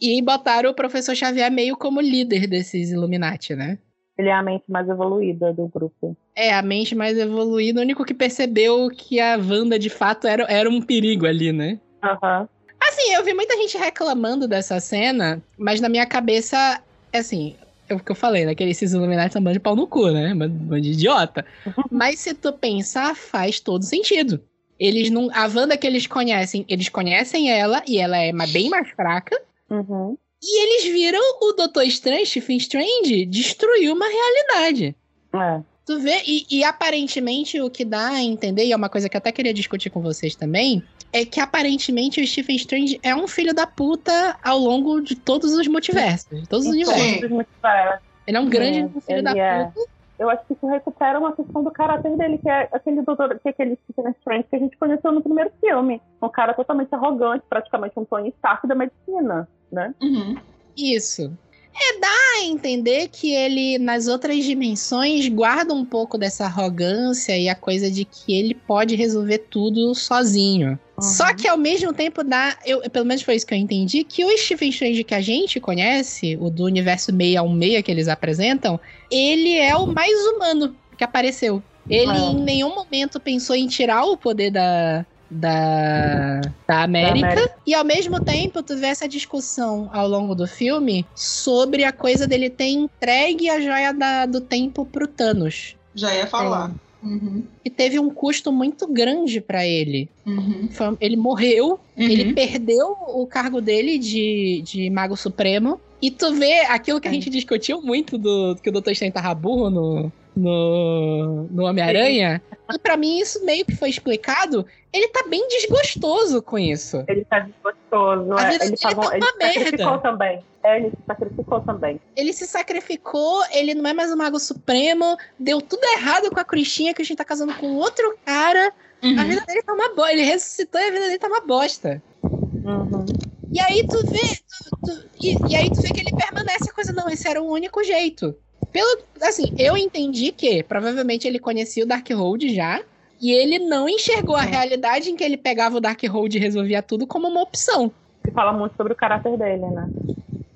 E botaram o Professor Xavier meio como líder desses Illuminati, né? Ele é a mente mais evoluída do grupo. É, a mente mais evoluída, o único que percebeu que a Wanda de fato era, era um perigo ali, né? Aham. Assim, eu vi muita gente reclamando dessa cena, mas na minha cabeça, é assim, é o que eu falei, né? Que esses Illuminati são bando de pau no cu, né? Bando de idiota. mas se tu pensar, faz todo sentido. Eles não. A Wanda que eles conhecem, eles conhecem ela e ela é bem mais fraca. Uhum. E eles viram o Doutor Estrange, Stephen Strange, destruir uma realidade. É. Tu vê, e, e aparentemente o que dá a entender, e é uma coisa que eu até queria discutir com vocês também, é que aparentemente o Stephen Strange é um filho da puta ao longo de todos os multiversos, de todos os universos. Todos muito é. Ele é um grande Sim, filho da é. puta. Eu acho que isso recupera uma questão do caráter dele, que é aquele doutor, que é aquele Stephen Strange que a gente conheceu no primeiro filme. Um cara totalmente arrogante, praticamente um Tony Stark da medicina, né? Uhum. Isso. É, dá a entender que ele, nas outras dimensões, guarda um pouco dessa arrogância e a coisa de que ele pode resolver tudo sozinho. Uhum. Só que ao mesmo tempo dá, eu, pelo menos foi isso que eu entendi, que o Stephen Strange que a gente conhece, o do universo 616 que eles apresentam, ele é o mais humano que apareceu. Ele É. em nenhum momento pensou em tirar o poder da, da, da América, América. E ao mesmo tempo, tu vê essa discussão ao longo do filme sobre a coisa dele ter entregue a joia da- do tempo pro Thanos. Já ia falar. Uhum. E teve um custo muito grande pra ele. Uhum. Ele morreu, Uhum. ele perdeu o cargo dele de, de Mago Supremo. E tu vê aquilo que a Sim. gente discutiu muito do que o Dr. Strange tava burro no, no, no Homem-Aranha. E pra mim isso meio que foi explicado. Ele tá bem desgostoso com isso. Ele tá desgostoso. A É. vida Ele, tá ele uma se sacrificou merda. também. É, ele se sacrificou também. Ele se sacrificou, ele não é mais o Mago Supremo, deu tudo errado com a Cristinha, que a gente tá casando com outro cara. A Uhum. vida dele tá uma bosta. Ele ressuscitou e a vida dele tá uma bosta. Uhum. E aí tu vê. tu- tu- e, e aí tu vê que ele permanece a coisa, não, esse era o único jeito. Pelo, assim, eu entendi que provavelmente ele conhecia o Darkhold já. E ele não enxergou a realidade em que ele pegava o Darkhold e resolvia tudo como uma opção. Que fala muito sobre o caráter dele, né?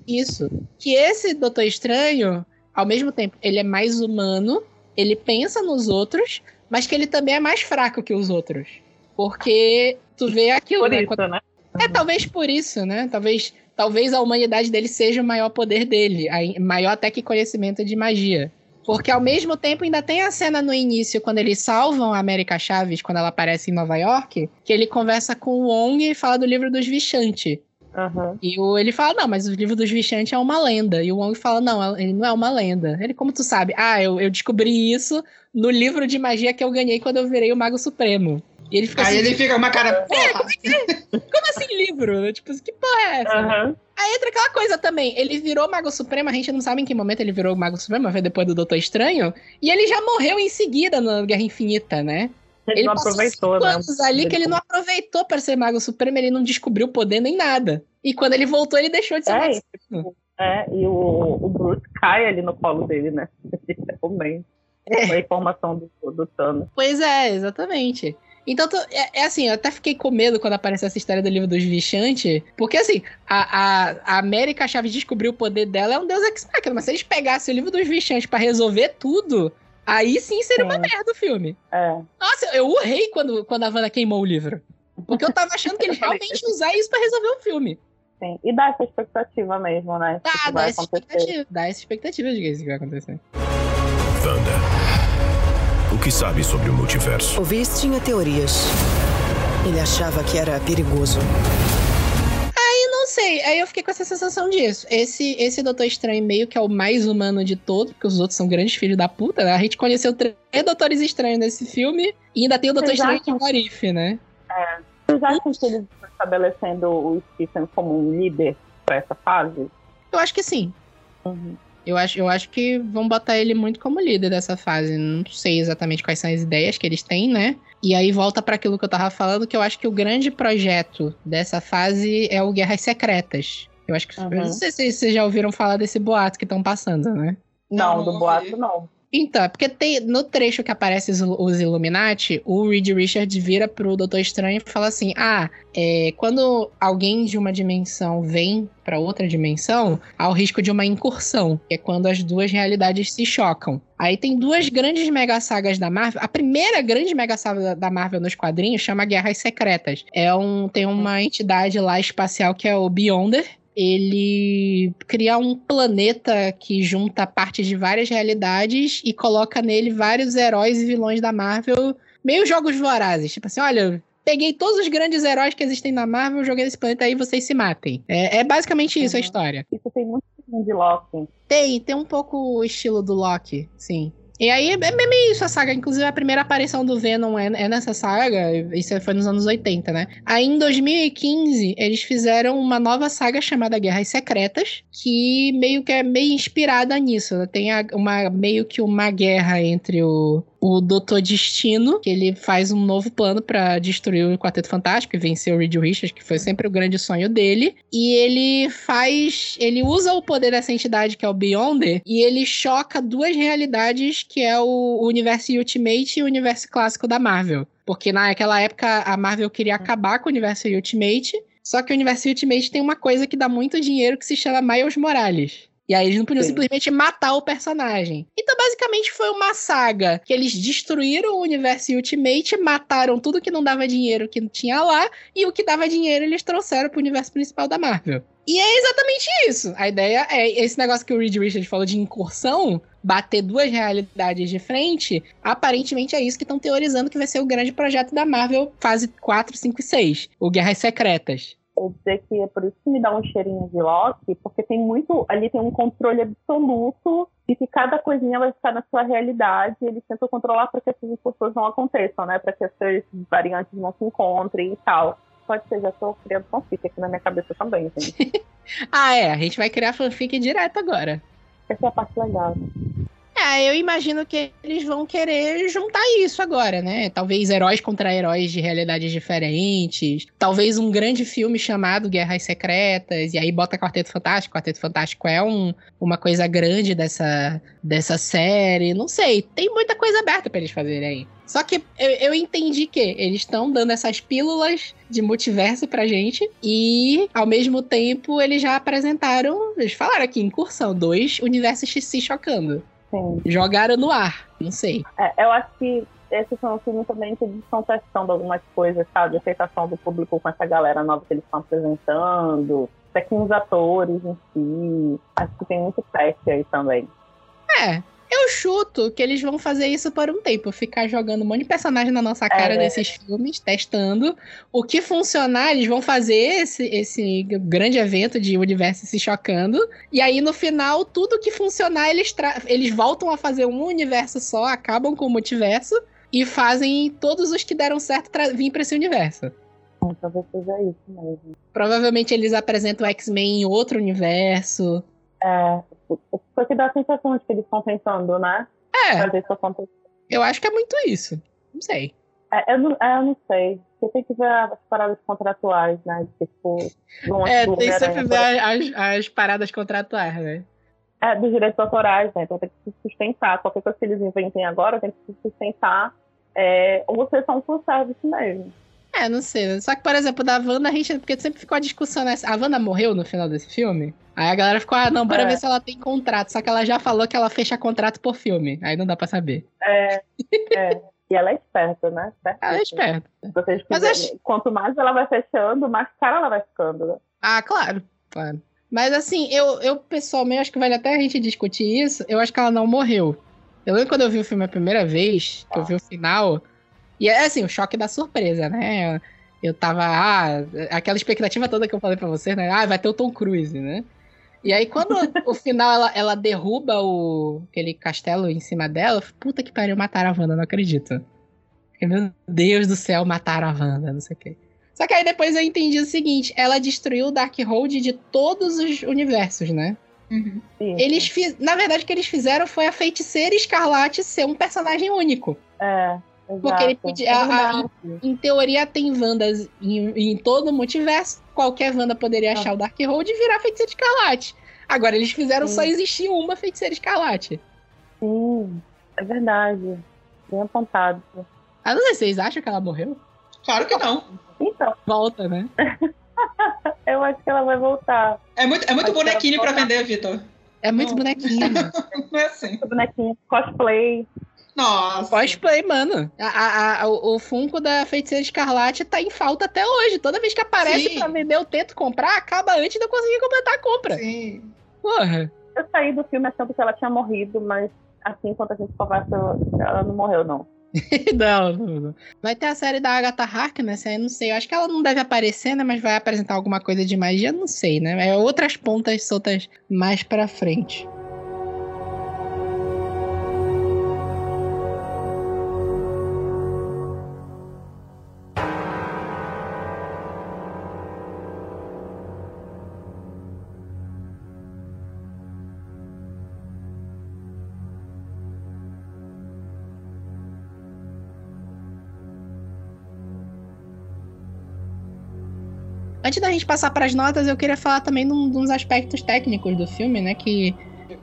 Isso. Que esse Doutor Estranho, ao mesmo tempo, ele é mais humano, ele pensa nos outros, mas que ele também é mais fraco que os outros. Porque tu vê aquilo, Por né? isso, Quando- né? É, talvez por isso, né? Talvez, talvez a humanidade dele seja o maior poder dele, maior até que conhecimento de magia. Porque ao mesmo tempo ainda tem a cena no início, quando eles salvam a América Chaves, quando ela aparece em Nova York, que ele conversa com o Wong e fala do livro dos Vichanti. Aham. E o, ele fala, não, mas o livro dos Vichanti é uma lenda. E o Wong fala, não, ele não é uma lenda. Ele, como tu sabe? Ah, eu, eu descobri isso no livro de magia que eu ganhei quando eu virei o Mago Supremo. E ele fica Aí assim, ele fica com uma cara. Porra! como assim livro? Tipo, que porra é essa? Aham. Aí entra aquela coisa também. Ele virou Mago Supremo, a gente não sabe em que momento ele virou Mago Supremo, foi depois do Doutor Estranho. E ele já morreu em seguida na Guerra Infinita, né? Ele, não passou aproveitou, cinco né? anos ali que ele não aproveitou para ser Mago Supremo, ele não descobriu poder nem nada. E quando ele voltou, ele deixou de ser É, Mago tipo, é, e o, o Bruce cai ali no colo dele, né? Também. É. A informação do, do Thanos. Pois é, exatamente. Então, tu- é, é assim, eu até fiquei com medo quando apareceu essa história do livro dos Vichanti, porque assim, a, a, a América Chaves descobriu o poder dela, é um deus ex-machina, mas se eles pegassem o livro dos Vichanti pra resolver tudo, aí sim seria uma Sim. merda o filme. É. Nossa, eu urrei quando, quando a Wanda queimou o livro. Porque eu tava achando que eles realmente iam usar isso pra resolver o filme. Sim. E dá essa expectativa mesmo, né? Tá, dá vai essa acontecer. expectativa. Dá essa expectativa de que isso vai acontecer. Wanda. O que sabe sobre o multiverso? O Viz tinha teorias. Ele achava que era perigoso. Não sei, aí eu fiquei com essa sensação disso. Esse, esse Doutor Estranho meio que é o mais humano de todos, porque os outros são grandes filhos da puta, né? A gente conheceu três Doutores Estranhos nesse filme, e ainda tem o Doutor Vocês Estranho de acham? Warif, né? Vocês acham que eles estão estabelecendo o Stephen como um líder para essa fase? Eu acho que sim. Eu acho, eu acho que vão botar ele muito como líder dessa fase. Não sei exatamente quais são as ideias que eles têm, né? E aí volta para aquilo que eu tava falando, que eu acho que o grande projeto dessa fase é o Guerras Secretas. Eu acho que. Uhum. Eu não sei se vocês já ouviram falar desse boato que estão passando, né? Não, Não, do boato não. Então, é porque tem, no trecho que aparece os, os Illuminati, o Reed Richards vira pro Doutor Estranho e fala assim: Ah, é, quando alguém de uma dimensão vem pra outra dimensão, há o risco de uma incursão, que é quando as duas realidades se chocam. Aí tem duas grandes mega sagas da Marvel. A primeira grande mega saga da Marvel nos quadrinhos chama Guerras Secretas. É um, tem uma entidade lá espacial que é o Beyonder, ele cria um planeta que junta partes de várias realidades e coloca nele vários heróis e vilões da Marvel, meio jogos vorazes. Tipo assim, olha, peguei todos os grandes heróis que existem na Marvel, joguei nesse planeta aí vocês se matem. É, é basicamente isso a Uhum. história. Isso tem muito de Loki. Tem, tem um pouco o estilo do Loki, sim. E aí é meio isso a saga. Inclusive, a primeira aparição do Venom é, é nessa saga. Isso foi nos anos 80, né? Aí em 2015, eles fizeram uma nova saga chamada Guerras Secretas, que meio que é meio inspirada nisso. Tem uma, meio que uma guerra entre o, o Doutor Destino, que ele faz um novo plano pra destruir o Quarteto Fantástico e vencer o Reed Richards, que foi sempre o grande sonho dele. E ele faz. Ele usa o poder dessa entidade que é o Beyonder e ele choca duas realidades que é o universo Ultimate e o universo clássico da Marvel. Porque naquela época a Marvel queria acabar com o universo Ultimate. Só que o universo Ultimate tem uma coisa que dá muito dinheiro que se chama Miles Morales. E aí eles não podiam Sim. simplesmente matar o personagem. Então, basicamente, foi uma saga que eles destruíram o universo Ultimate, mataram tudo que não dava dinheiro que tinha lá, e o que dava dinheiro eles trouxeram pro universo principal da Marvel. E é exatamente isso. A ideia é esse negócio que o Reed Richards falou de incursão, bater duas realidades de frente, aparentemente é isso que estão teorizando que vai ser o grande projeto da Marvel, fase 4, 5 e 6, o Guerras Secretas. Eu dizer que é por isso que me dá um cheirinho de Loki, porque tem muito. Ali tem um controle absoluto de que cada coisinha vai ficar na sua realidade. Eles tentam controlar para que essas incursões não aconteçam, né? Para que essas variantes não se encontrem e tal. Pode ser, já estou criando fanfic aqui na minha cabeça também, gente. Ah, é, a gente vai criar fanfic direto agora. Essa é a parte legal. É, eu imagino que eles vão querer juntar isso agora, né? Talvez heróis contra heróis de realidades diferentes. Talvez um grande filme chamado Guerras Secretas. E aí bota Quarteto Fantástico. Quarteto Fantástico é um, uma coisa grande dessa, dessa série. Não sei. Tem muita coisa aberta para eles fazerem aí. Só que eu, eu entendi que eles estão dando essas pílulas de multiverso pra gente. E, ao mesmo tempo, eles já apresentaram. Eles falaram aqui, incursão, dois universos se chocando. Sim. Jogaram no ar, não sei. É, eu acho que esse foi um filme também que estão testando algumas coisas, sabe? Aceitação do público com essa galera nova que eles estão apresentando, até com os atores em si. Acho que tem muito teste aí também. É, eu chuto que eles vão fazer isso por um tempo, ficar jogando um monte de personagem na nossa cara É. desses filmes, testando. O que funcionar, eles vão fazer esse, esse grande evento de universo se chocando. E aí, no final, tudo que funcionar, eles, eles voltam a fazer um universo só, acabam com o multiverso e fazem todos os que deram certo vir pra esse universo. Então, talvez seja isso mesmo. Provavelmente eles apresentam o X-Men em outro universo. É, foi que dá a sensação de que eles estão tentando, né? É, Fazer isso acontecer. eu acho que é muito isso. Não sei. É, eu, não, é, eu não sei. Você tem que ver as paradas contratuais, né? Tipo, É, tem que sempre ver as, as paradas contratuais, né? É, dos direitos autorais, né? Então tem que se sustentar. Qualquer coisa que eles inventem agora tem que se sustentar. É, ou vocês são um fanservice mesmo. É, não sei. Só que, por exemplo, da Wanda, a gente. Porque sempre ficou a discussão nessa. A Wanda morreu no final desse filme. Aí a galera ficou, ah, não, bora É. ver se ela tem contrato. Só que ela já falou que ela fecha contrato por filme. Aí não dá pra saber. É, é. E ela é esperta, né? Ela é esperta. Vocês Mas acho- Quanto mais ela vai fechando, mais cara ela vai ficando. Né? Ah, claro, claro. Mas assim, eu, eu pessoalmente acho que vale até a gente discutir isso. Eu acho que ela não morreu. Eu lembro quando eu vi o filme a primeira vez, que eu vi o final. E é assim, o choque da surpresa, né? Eu, eu tava. Ah, aquela expectativa toda que eu falei pra você, né? Ah, vai ter o Tom Cruise, né? E aí, quando o final ela, ela derruba o, aquele castelo em cima dela, eu falei, puta que pariu, mataram a Wanda, não acredito. Meu Deus do céu, mataram a Wanda, não sei o quê. Só que aí depois eu entendi o seguinte: ela destruiu o Darkhold de todos os universos, né? Uhum. Eles fiz... Na verdade, o que eles fizeram foi a feiticeira escarlate ser um personagem único. É, Porque ele exato. podia- É a- a-. Em teoria, tem Wandas em, em todo o multiverso. Qualquer Wanda poderia achar o Darkhold e virar feiticeira escarlate. Agora, eles fizeram Sim. só existir uma feiticeira escarlate. Sim, é verdade. Bem apontado. Ah, não sei se vocês acham que ela morreu. Claro que não. Então, Volta, né? eu acho que ela vai voltar. É muito, é muito bonequinho pra vender, Vitor. É muito Não. bonequinho. Não é assim. O bonequinho, cosplay. Nossa. Cosplay, mano. A, a- a- o, Funko da Feiticeira Escarlate tá em falta até hoje. Toda vez que aparece Sim. pra vender, eu tento comprar, acaba antes de eu conseguir completar a compra. Sim. Porra. Eu saí do filme achando que ela tinha morrido, mas assim, enquanto a gente conversa, ela não morreu, não. não, não, não. Vai ter a série da Agatha Harkness, aí eu não sei. Eu acho que ela não deve aparecer, né? Mas vai apresentar alguma coisa de magia, não sei, né? É outras pontas soltas mais pra frente. Antes da gente passar pras notas, eu queria falar também num, de uns aspectos técnicos do filme, né? Que,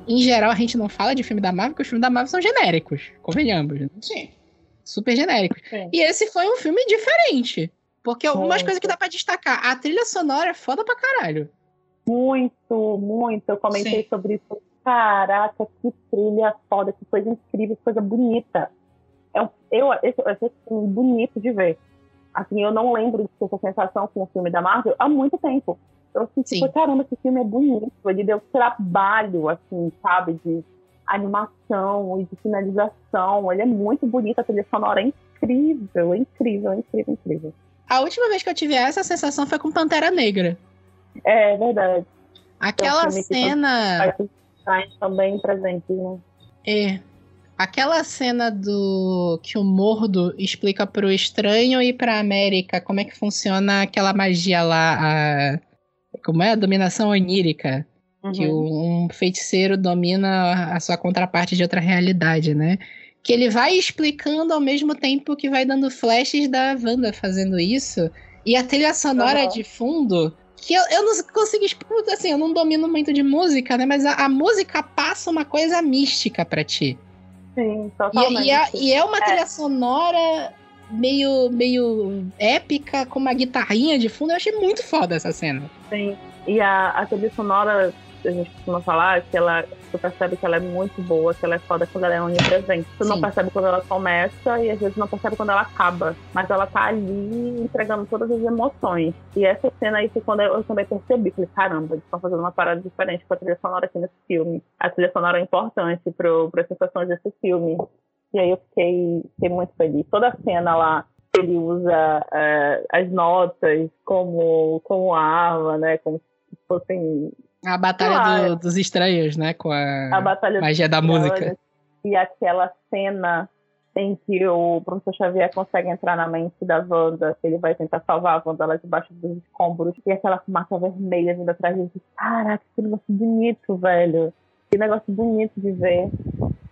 em geral, a gente não fala de filme da Marvel, porque os filmes da Marvel são genéricos, convenhamos, né? Sim. Super genéricos. Sim. E esse foi um filme diferente. Porque algumas coisas que dá pra destacar. A trilha sonora é foda pra caralho. Muito, muito. Eu comentei Sim. sobre isso. Caraca, que trilha foda, que coisa incrível, que coisa bonita. É um, eu, esse, esse filme bonito de ver. Assim, eu não lembro de ter essa sensação com o filme da Marvel há muito tempo. Eu senti, foi, caramba, esse filme é bonito. Ele deu trabalho, assim, sabe, de animação e de finalização. Ele é muito bonito, a trilha sonora é incrível, é incrível, é incrível, incrível. A última vez que eu tive essa sensação foi com Pantera Negra. É verdade. Aquela que cena. Também presentes, né? É. Aquela cena do que o Mordo explica pro estranho e pra América como é que funciona aquela magia lá, a... como é a dominação onírica. Que um feiticeiro domina a sua contraparte de outra realidade, né? Que ele vai explicando ao mesmo tempo que vai dando flashes da Wanda fazendo isso. E a trilha sonora Uhum. de fundo. Que eu, eu não consigo explicar, assim, eu não domino muito de música, né? Mas a, a música passa uma coisa mística pra ti. Sim, E, totalmente. e, é, e é uma É. trilha sonora meio, meio épica, com uma guitarrinha de fundo. Eu achei muito foda essa cena. Sim. E a, a trilha sonora, a gente costuma falar que ela, tu percebe que ela é muito boa, que ela é foda quando ela é onipresente. Tu não Sim. percebe quando ela começa e às vezes não percebe quando ela acaba. Mas ela tá ali entregando todas as emoções. E essa cena aí foi quando eu, eu também percebi. Falei, caramba, eles estão fazendo uma parada diferente com a trilha sonora aqui nesse filme. A trilha sonora é importante pro, as sensações desse filme. E aí eu fiquei, fiquei muito feliz. Toda a cena lá, ele usa eh, as notas como, como arma, né? Como se fossem A batalha Claro. do- dos estranhos, né? Com a, a batalha magia da música. E aquela cena em que o professor Xavier consegue entrar na mente da Wanda, que ele vai tentar salvar a Wanda lá debaixo dos escombros, e aquela fumaça vermelha vindo atrás dele. Caraca, que negócio bonito, velho. Que negócio bonito de ver.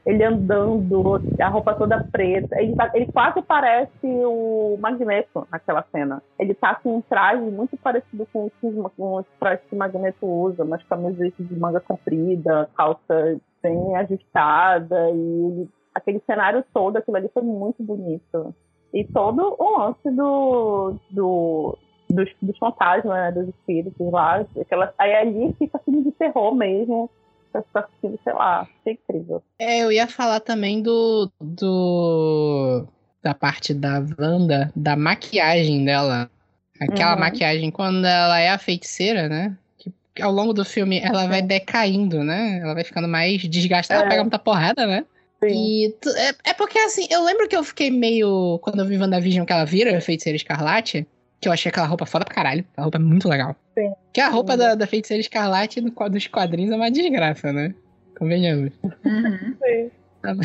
Ele andando, a roupa toda preta. Ele, ele quase parece o Magneto naquela cena. Ele tá com um traje muito parecido com, que- com os trajes que o Magneto usa, umas camisetas de manga comprida, calça bem ajustada, e ele- aquele cenário todo, aquilo ali foi muito bonito. E todo o lance do, do, dos, dos fantasmas, né, dos espíritos lá. Aquela, aí ali fica filme de terror mesmo. Assistindo, sei lá, achei incrível. É, eu ia falar também do, do. da parte da Wanda, da maquiagem dela. Aquela Uhum. maquiagem quando ela é a feiticeira, né? Que ao longo do filme ela vai decaindo, né? Ela vai ficando mais desgastada, ela É. pega muita porrada, né? Sim. E é, é porque assim, eu lembro que eu fiquei meio. Quando eu vi WandaVision que ela vira feiticeira escarlate, que eu achei aquela roupa foda pra caralho. A roupa é muito legal. Sim. Que a roupa Sim. da, da feiticeira escarlate no, dos quadrinhos é uma desgraça, né? Convenhamos. Uhum. Sim. Tá.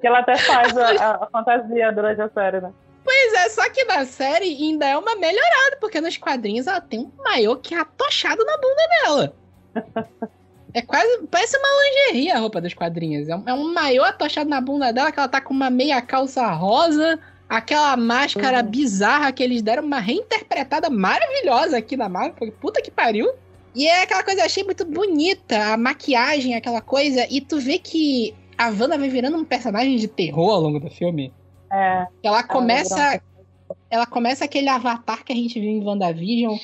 Que ela até faz a, a fantasia durante a série, né? Pois é, só que na série ainda é uma melhorada, porque nos quadrinhos ela tem um maiô que é atochado na bunda dela. É quase. Parece uma lingerie a roupa dos quadrinhos. É um, é um maiô atochado na bunda dela, que ela tá com uma meia calça rosa, aquela máscara Uhum. bizarra que eles deram uma reinterpretada maravilhosa aqui na Marvel. Puta que pariu. E é aquela coisa, eu achei muito bonita, a maquiagem, aquela coisa, e tu vê que a Wanda vai virando um personagem de terror ao longo do filme. É. Ela começa virar ela começa aquele avatar que a gente viu em WandaVision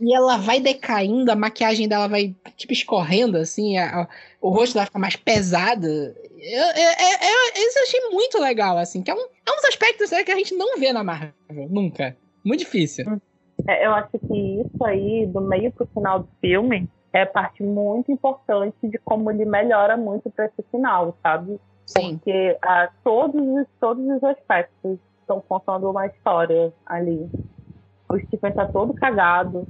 e ela vai decaindo, a maquiagem dela vai, tipo, escorrendo, assim, a- a- o rosto dela fica mais pesado. Eu, é- é- é- isso eu achei muito legal, assim, que é um, é um dos aspectos né, que a gente não vê na Marvel, nunca. Muito difícil. É, eu acho que isso aí, do meio pro final do filme, é parte muito importante de como ele melhora muito pra esse final, sabe? Sim. Porque ah, todos, os, todos os aspectos estão contando uma história ali. O Stephen tá todo cagado,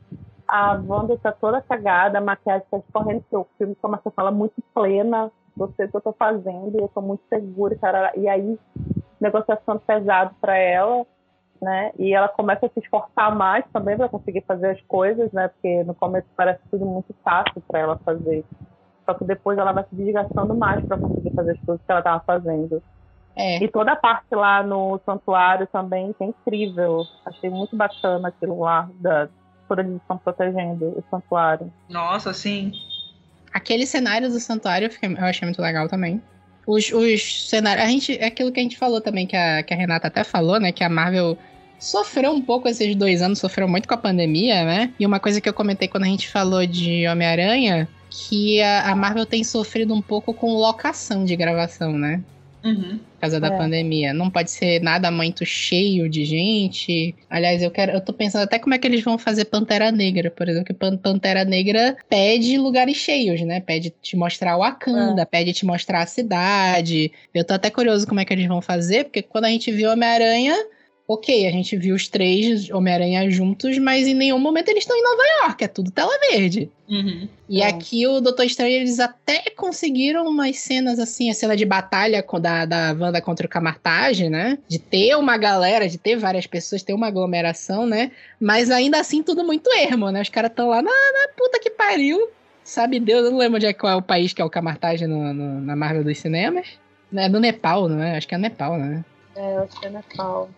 a Wanda tá toda cagada, a maquiagem tá escorrendo, o filme começa a falar muito plena, eu sei o que eu tô fazendo, eu tô muito segura, tarará. e aí negócio ficando pesado pra ela, né? E ela começa a se esforçar mais também para conseguir fazer as coisas, né? Porque no começo parece tudo muito fácil para ela fazer. Só que depois ela vai se desgastando mais para conseguir fazer as coisas que ela tava fazendo. É. E toda a parte lá no santuário também que é incrível. Achei muito bacana aquilo lá, da, quando eles estão protegendo o santuário. Nossa, sim. Aquele cenário do santuário eu, fiquei- eu achei muito legal também. Os, os cenários. A gente, é aquilo que a gente falou também, que a, que a Renata até falou, né? Que a Marvel sofreu um pouco esses dois anos, sofreu muito com a pandemia, né? E uma coisa que eu comentei quando a gente falou de Homem-Aranha, que a, a Marvel tem sofrido um pouco com locação de gravação, né? Uhum. Por causa da É. pandemia. Não pode ser nada muito cheio de gente. Aliás, eu quero. Eu tô pensando até como é que eles vão fazer Pantera Negra, por exemplo, que Pan- Pantera Negra pede lugares cheios, né? Pede te mostrar o Wakanda, pede te mostrar a cidade. Eu tô até curioso como é que eles vão fazer, porque quando a gente viu Homem-Aranha. Ok, a gente viu os três Homem-Aranha juntos, mas em nenhum momento eles estão em Nova York, é tudo tela verde. Uhum. E É. aqui o Doutor Estranho, eles até conseguiram umas cenas assim, a cena de batalha com- da, da Wanda contra o Camartage, né? De ter uma galera, de ter várias pessoas, ter uma aglomeração, né? Mas ainda assim tudo muito ermo, né? Os caras estão lá na, na puta que pariu, sabe Deus, eu não lembro onde é qual é o país que é o Camartage no, no- na Marvel dos cinemas. É no Nepal, não é? Acho que é Nepal, né? É, eu acho que é Nepal.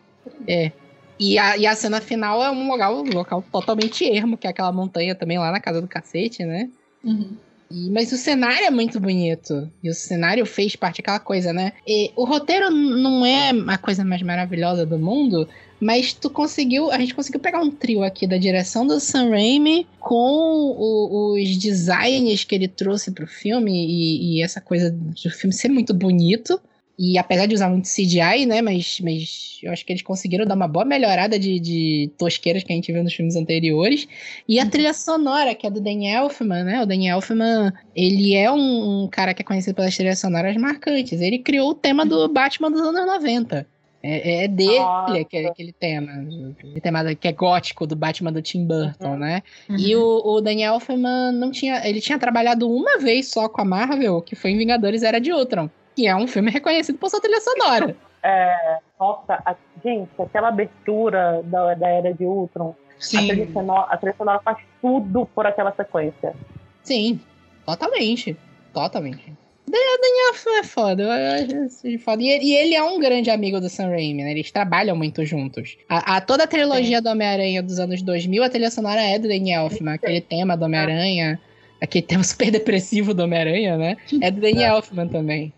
É. E a, e a cena final é um local, um local totalmente ermo, que é aquela montanha também lá na casa do cacete, né? Uhum. E- mas o cenário é muito bonito. E o cenário fez parte daquela coisa, né? E o roteiro não é a coisa mais maravilhosa do mundo, mas tu conseguiu. A gente conseguiu pegar um trio aqui da direção do Sam Raimi com o- os designs que ele trouxe pro filme e, e essa coisa do filme ser muito bonito. E apesar de usar muito CGI, né? Mas, mas eu acho que eles conseguiram dar uma boa melhorada de, de tosqueiras que a gente viu nos filmes anteriores. E a trilha sonora, que é do Dan Elfman, né? O Dan Elfman, ele é um, um cara que é conhecido pelas trilhas sonoras marcantes. Ele criou o tema do Batman dos anos 90. É, é dele Nossa. aquele, aquele tema. Aquele tema que é gótico do Batman do Tim Burton, né? E Uhum. o, o Daniel Elfman não tinha. Ele tinha trabalhado uma vez só com a Marvel, que foi em Vingadores Era de Ultron. Que é um filme reconhecido por sua trilha sonora. É, nossa, a- gente, aquela abertura da, da Era de Ultron, a trilha, Sim. sonora, a trilha sonora faz tudo por aquela sequência. Sim, totalmente. Totalmente. O Daniel Elfman é foda, eu acho foda. E, ele- e ele é um grande amigo do Sam Raimi, né? Eles trabalham muito juntos. A, a- toda a trilogia do Homem-Aranha dos anos 2000, a trilha sonora é do Daniel Elfman. Aquele tema do Homem-Aranha, aquele tema super depressivo do Homem-Aranha, né? É do Daniel Elfman também.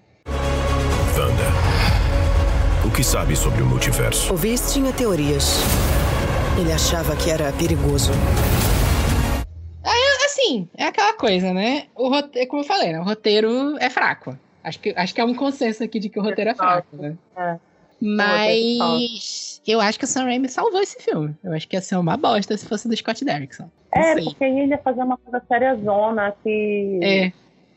O que sabe sobre o multiverso? O Viz tinha teorias. Ele achava que era perigoso. Assim, é aquela coisa, né? O roteiro, como eu falei, né? O roteiro é fraco. Acho que, acho que é um consenso aqui de que o roteiro é fraco, né? É. Mas eu acho que o Sam Raimi salvou esse filme. Eu acho que ia ser uma bosta se fosse do Scott Derrickson. Não É, sei. porque aí ele ia fazer uma coisa seriazona que, É,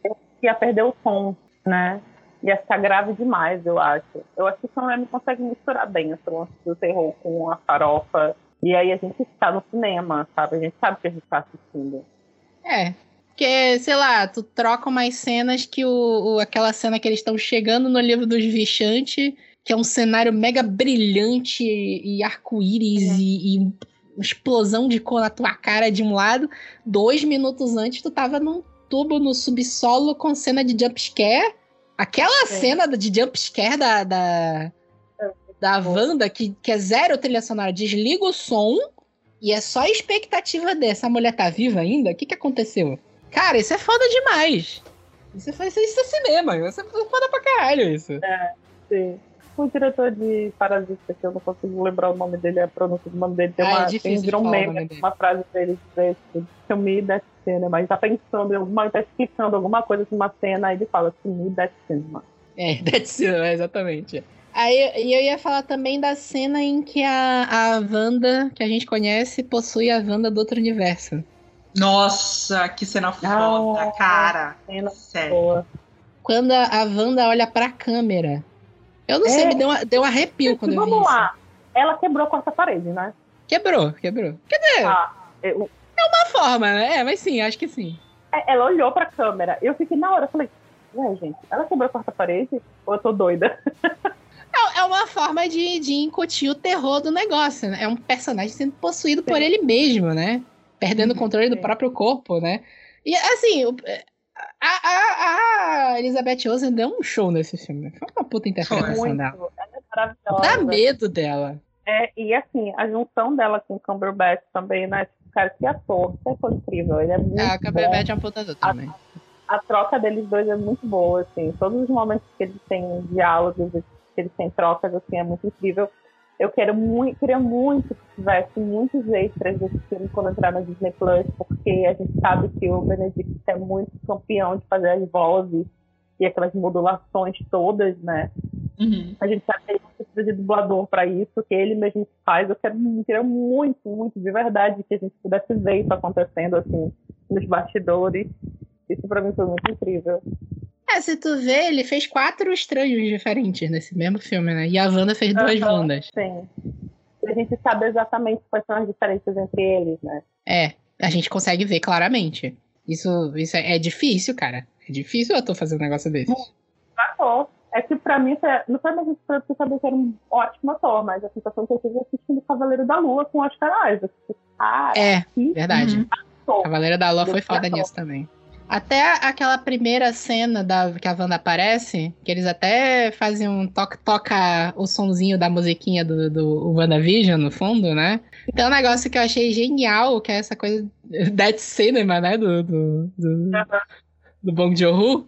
que ia perder o tom, né? Ia ficar grave demais, eu acho. Eu acho que o Sam Raimi consegue misturar bem esse lance do terror com a farofa. E aí a gente está no cinema, sabe? A gente sabe que a gente está assistindo. é. Porque, sei lá, tu troca umas cenas que o, o- aquela cena que eles estão chegando no livro dos Vichantes, que é um cenário mega brilhante e arco-íris e, e uma explosão de cor na tua cara de um lado. Dois minutos antes, tu tava num tubo no subsolo com cena de jumpscare. Aquela cena de jumpscare da, da, da Wanda, que, que é zero trilha sonora, desliga o som e é só expectativa dessa. A mulher tá viva ainda? O que, que aconteceu? Cara, isso é foda demais. Isso é, isso, é cinema. Isso é foda pra caralho, isso. Sim. O diretor de Parasita, que eu não consigo lembrar o nome dele, a pronúncia do nome dele, tem Ah, é uma, difícil tem, um meme, uma frase tipo, to me that cinema. Ele tá pensando em alguma, tá explicando alguma coisa de uma cena, aí ele fala, me that cinema. É, that's it, é, exatamente. Aí e eu ia falar também da cena em que a, a Wanda, que a gente conhece, possui a Wanda do outro universo. Nossa, que cena foda, Ah, cara. Cena Sério. boa. Quando a, a Wanda olha pra câmera. Eu não sei, É. me deu, uma- deu um arrepio quando eu vi Vamos isso. lá. Ela quebrou a quarta parede, né? Quebrou, quebrou. Quer dizer, Ah, eu- uma forma, né? É, mas sim, acho que sim. é, ela olhou pra câmera. Eu fiquei na hora, falei, ué, gente, ela quebrou a quarta parede? Ou eu tô doida? É, é uma forma de, de incutir o terror do negócio, né? É um personagem sendo possuído por ele mesmo, né? Perdendo o controle do Sim. próprio corpo, né? E assim, o- a, a, a Elizabeth Olsen deu um show nesse filme. Foi uma puta interpretação Muito. dela. Ela é maravilhosa. Dá medo dela. É, e assim, a junção dela com o Cumberbatch também, né? Cara, que ator, que ator incrível. Ele é muito A bom. Cumberbatch é um puta ator também. A troca deles dois é muito boa, assim. Todos os momentos que eles têm diálogos, que eles têm trocas, assim, é muito incrível. Eu quero muito, queria muito que tivesse muitos extras desse filme quando entrar na Disney Plus, porque a gente sabe que o Benedict é muito campeão de fazer as vozes e aquelas modulações todas, né? Uhum. A gente sabe que ele não precisa de dublador para isso, que ele mesmo faz. Eu quero, queria muito, muito, de verdade, que a gente pudesse ver isso acontecendo, assim, nos bastidores. Isso para mim foi muito incrível. É, se tu vê, ele fez quatro estranhos diferentes nesse mesmo filme, né? E a Wanda fez duas Aham. Wandas. Sim. E a gente sabe exatamente quais são as diferenças entre eles, né? É, a gente consegue ver claramente. Isso, isso é, é difícil, cara. É difícil eu tô fazendo um negócio desse. Ator. É que pra mim, não foi mais eu saber que era um ótimo ator, mas a sensação que eu tive assistindo Cavaleiro da Lua com Oscar Isaac. Ah, É, verdade. Uhum. ator. Cavaleiro da Lua foi foda ator. nisso também. Até aquela primeira cena da, que a Wanda aparece, que eles até fazem um toque, toca o sonzinho da musiquinha do, do WandaVision no fundo, né? Então, um negócio que eu achei genial, que é essa coisa Dead Cinema, né? Do, do, do, do Bong Joon-ho.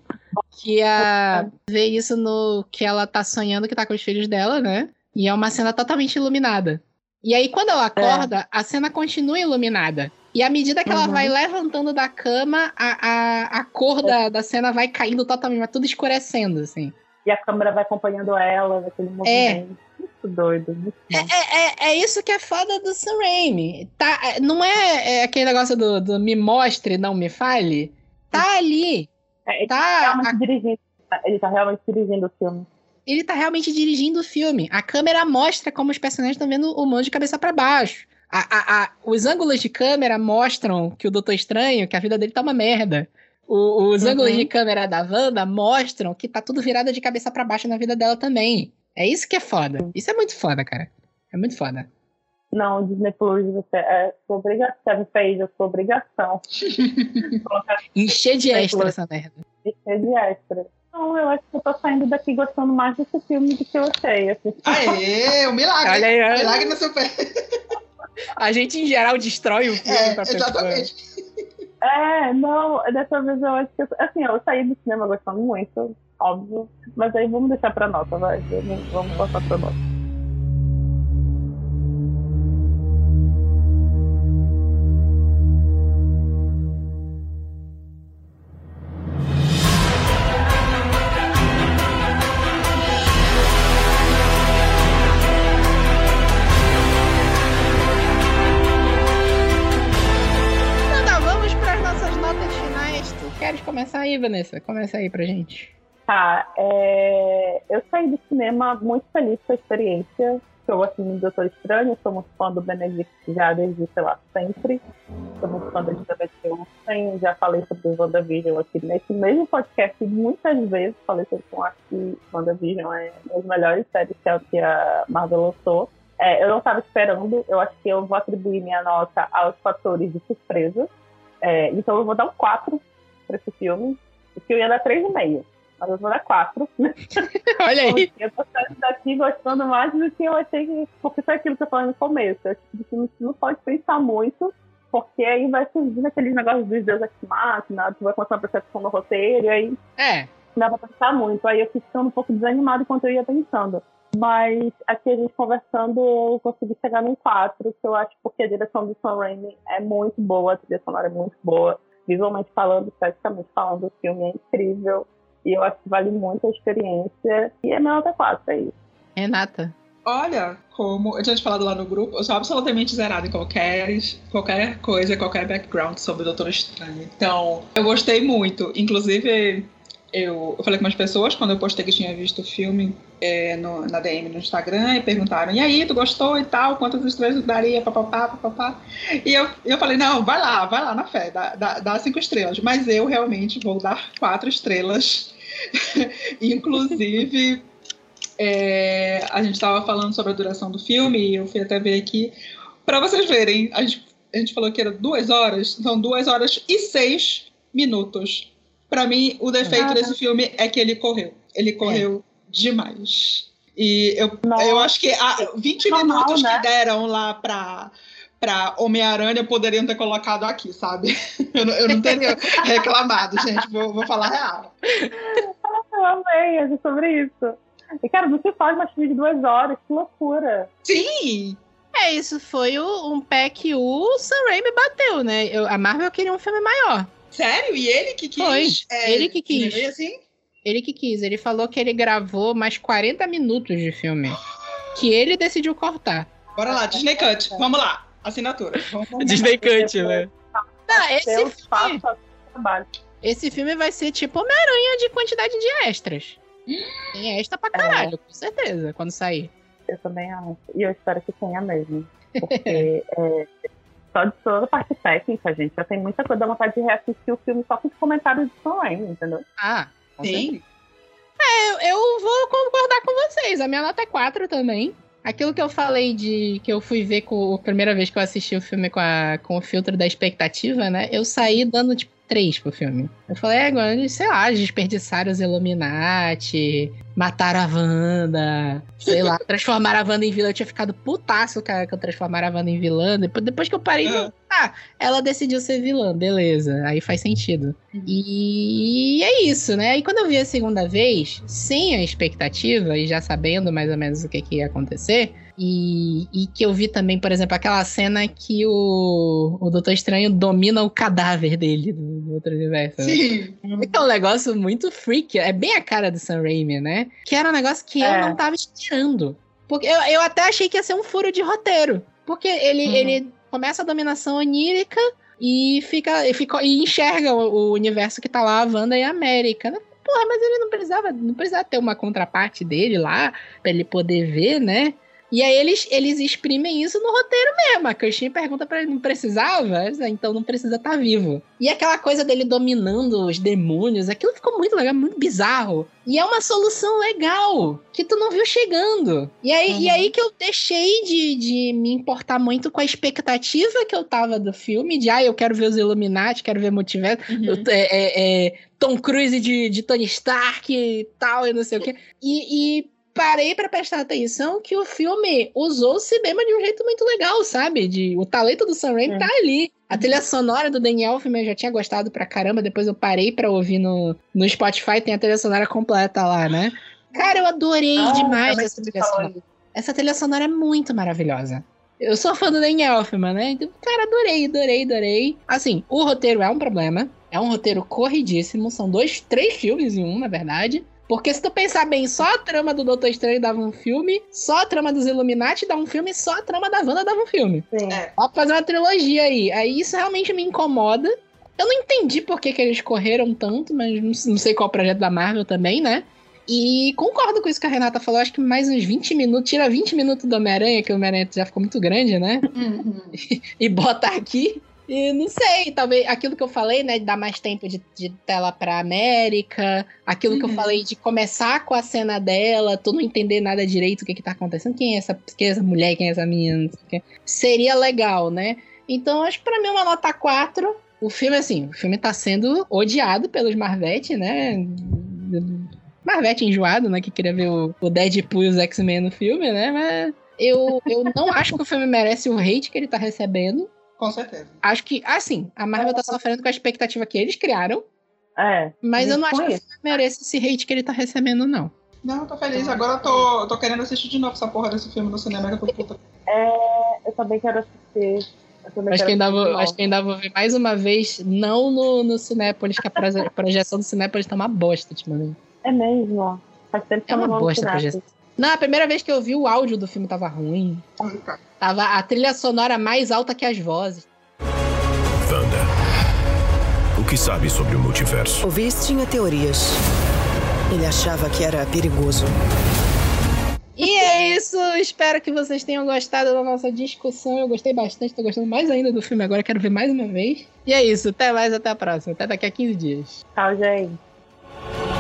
Que a, vê isso no que ela tá sonhando que tá com os filhos dela, né? E é uma cena totalmente iluminada. E aí, quando ela acorda, é. a cena continua iluminada. E à medida que uhum. ela vai levantando da cama, a, a, a cor da, da cena vai caindo totalmente, vai tudo escurecendo, assim. E a câmera vai acompanhando ela naquele é. movimento. É. Muito doido. Muito é, é, é, é, isso que é foda do Sam Raimi. Tá, é, não é, é aquele negócio do, do, me mostre, não me fale. Tá ali. É, ele, tá, tá realmente a... dirigindo, ele tá realmente dirigindo o filme. Ele tá realmente dirigindo o filme. A câmera mostra como os personagens estão vendo o mundo de cabeça para baixo. A, a, a, os ângulos de câmera mostram que o Doutor Estranho, que a vida dele tá uma merda. O, os uhum. ângulos de câmera da Wanda mostram que tá tudo virado de cabeça para baixo na vida dela também. É isso que é foda. Isso é muito foda, cara. É muito foda. Não, Disney Plus, você é sua obrigação, fez a sua obrigação. Encher de extra essa merda. Encher de extra. Não, eu acho que eu tô saindo daqui gostando mais desse filme do que eu achei. Assim. Aê, o um milagre. Olha aí, olha. Milagre no seu pé. A gente, em geral, destrói o filme é, pra Exatamente. É, não, dessa vez eu acho que. Assim, eu saí do cinema gostando muito, óbvio. Mas aí vamos deixar pra nota, vai. Vamos passar pra nota. Aí, Vanessa. Começa aí pra gente. Tá, é... eu saí do cinema muito feliz com a experiência. Eu assim do Doutor Estranho, sou muito fã do Benedict já desde, sei lá, sempre. Sou fã da Elizabeth Olsen, já falei sobre o WandaVision aqui nesse mesmo podcast muitas vezes. Falei sobre como acho que WandaVision é uma das melhores séries que a Marvel lançou. É, eu não estava esperando, eu acho que eu vou atribuir minha nota aos fatores de surpresa. É, então eu vou dar um 4 para esse filme, que eu ia dar 3,5. Mas eu vou dar 4. Olha aí. Eu tô saindo daqui gostando mais do que eu achei que. Porque foi aquilo que eu falei no começo. Eu acho que você não pode pensar muito, porque aí vai surgindo aqueles negócios dos Deus Ex Machina, tu vai começar a percepção no roteiro, e aí. É. Não dá pra pensar muito. Aí eu fico ficando um pouco desanimado enquanto eu ia pensando. Mas aqui a gente conversando, eu consegui chegar num 4, que eu acho porque a direção do Sam Raimi é muito boa, a trilha sonora é muito boa visualmente falando, esteticamente falando, o filme é incrível. E eu acho que vale muito a experiência. E é meu nota 4, é isso. Renata. Olha, como eu tinha te falado lá no grupo, eu sou absolutamente zerada em qualquer, qualquer coisa, qualquer background sobre o Doutor Estranho. Então, eu gostei muito. Inclusive, eu, eu falei com umas pessoas quando eu postei que tinha visto o filme é, no, na DM no Instagram e perguntaram: e aí, tu gostou e tal? Quantas estrelas daria? Papapá, papapá. E eu, eu falei: não, vai lá, vai lá na fé, dá, dá, dá cinco estrelas. Mas eu realmente vou dar quatro estrelas. Inclusive, é, a gente estava falando sobre a duração do filme e eu fui até ver aqui. Para vocês verem, a gente, a gente falou que era duas horas, são duas horas e seis minutos para mim, o defeito ah, desse filme é que ele correu. Ele correu é. demais. E eu, eu acho que a 20 Normal, minutos né? que deram lá para para Homem-Aranha poderiam ter colocado aqui, sabe? Eu, eu não teria reclamado, gente. Vou, vou falar real. Eu amei é sobre isso. E, cara, não se faz mais filme de duas horas, que loucura. Sim! É, isso foi o, um pé que o Sam Raimi bateu, né? Eu, a Marvel queria um filme maior. Sério? E ele que quis? Foi. É, ele que quis. Assim? Ele que quis. Ele falou que ele gravou mais 40 minutos de filme. Que ele decidiu cortar. Bora lá, Disney Cut. Vamos lá. Assinatura. Vamos Disney Cut, né? Não, esse filme, esse filme vai ser tipo Homem-Aranha de quantidade de extras. Tem extra pra caralho, é. com certeza, quando sair. Eu também acho. E eu espero que tenha mesmo. Porque é, só de toda a parte técnica, gente. Já tem muita coisa, dá vontade de reassistir o filme só com os comentários de Raimi, entendeu? Ah, sim. É, eu vou concordar com vocês. A minha nota é 4 também. Aquilo que eu falei de que eu fui ver com a primeira vez que eu assisti o filme com, a, com o filtro da expectativa, né? Eu saí dando tipo 3 pro filme. Eu falei, é, agora, sei lá, desperdiçaram os Illuminati, mataram a Wanda, sei lá, transformaram a Wanda em vilã. Eu tinha ficado putaço, cara, que eu transformaram a Wanda em vilã. Depois, depois que eu parei, Ah. ah, ela decidiu ser vilã, beleza. Aí faz sentido. E é isso, né? E quando eu vi a segunda vez, sem a expectativa e já sabendo mais ou menos o que, que ia acontecer, e, e que eu vi também, por exemplo, aquela cena que o, o Doutor Estranho domina o cadáver dele do, do outro universo. né? Sim. Que é um negócio muito freak, é bem a cara do Sam Raimi, né? Que era um negócio que eu É. não tava esperando. Porque eu, eu até achei que ia ser um furo de roteiro. Porque ele, Uhum. ele começa a dominação onírica e fica, e fica e enxerga o, o universo que tá lá, a Wanda e a América. Porra, mas ele não precisava, não precisava ter uma contraparte dele lá pra ele poder ver, né? E aí eles, eles exprimem isso no roteiro mesmo. A Kirstin pergunta pra ele, não precisava? "Ah, Então não precisa estar vivo. E aquela coisa dele dominando os demônios, aquilo ficou muito legal, muito bizarro. E é uma solução legal, que tu não viu chegando. E aí, Uhum. e aí que eu deixei de, de me importar muito com a expectativa que eu tava do filme, de ah, eu quero ver os Illuminati, quero ver multiverso. Uhum. Eu- é, é, é, Tom Cruise de, de Tony Stark e tal, e não sei o quê. E, e parei pra prestar atenção que o filme usou o cinema de um jeito muito legal, sabe? De, o talento do Sam Raimi É. tá ali. A trilha sonora do Daniel Elfman eu já tinha gostado pra caramba, depois eu parei pra ouvir no, no Spotify, tem a trilha sonora completa lá, né? Cara, eu adorei Ah, demais essa trilha sonora. Essa trilha sonora é muito maravilhosa. Eu sou fã do Daniel Elfman, né? Então, cara, adorei, adorei, adorei. Assim, o roteiro é um problema. É um roteiro corridíssimo. São dois, três filmes em um, na verdade. Porque se tu pensar bem, só a trama do Doutor Estranho dava um filme, só a trama dos Illuminati dava um filme, só a trama da Wanda dava um filme. Sim. É. Dá pra fazer uma trilogia aí. Aí isso realmente me incomoda. Eu não entendi por que, que eles correram tanto, mas não, não sei qual é o projeto da Marvel também, né? E concordo com isso que a Renata falou. Acho que mais uns 20 minutos, tira 20 minutos do Homem-Aranha, que o Homem-Aranha já ficou muito grande, né? Uhum. e bota aqui. E não sei, talvez aquilo que eu falei, né, de dar mais tempo de, de tela pra América, aquilo que eu Uhum. falei de começar com a cena dela, tu não entender nada direito o que que tá acontecendo, quem é essa, quem é essa mulher, quem é essa menina, não sei o quê. Seria legal, né? Então, acho que pra mim é uma nota 4. O filme, assim, o filme tá sendo odiado pelos Marvete, né? Marvete enjoado, né? Que queria ver o, o Deadpool e os X-Men no filme, né? Mas eu, eu não acho que o filme merece o hate que ele tá recebendo. Com certeza. Acho que, assim, a Marvel tá sofrendo com a expectativa que eles criaram, É. mas eu não acho que isso. filme merece esse hate que ele tá recebendo, não. Não, eu tô feliz. Agora eu tô, eu tô querendo assistir de novo essa porra desse filme no cinema que eu tô puta. É, eu também quero assistir. Também Acho que, ainda assistir vou, acho que ainda vou ver mais uma vez, não no, no Cinépolis, que a proje- projeção do Cinépolis tá uma bosta ultimamente. É mesmo. Faz tempo que É eu uma não vou bosta a projeção. Não, a primeira vez que eu vi o áudio do filme tava ruim. Tava a trilha sonora mais alta que as vozes. Wanda. O que sabe sobre o multiverso? O Viz tinha teorias. Ele achava que era perigoso. E é isso, espero que vocês tenham gostado da nossa discussão. Eu gostei bastante, tô gostando mais ainda do filme agora, quero ver mais uma vez. E é isso, até mais, até a próxima, até daqui a 15 dias. Tchau, gente.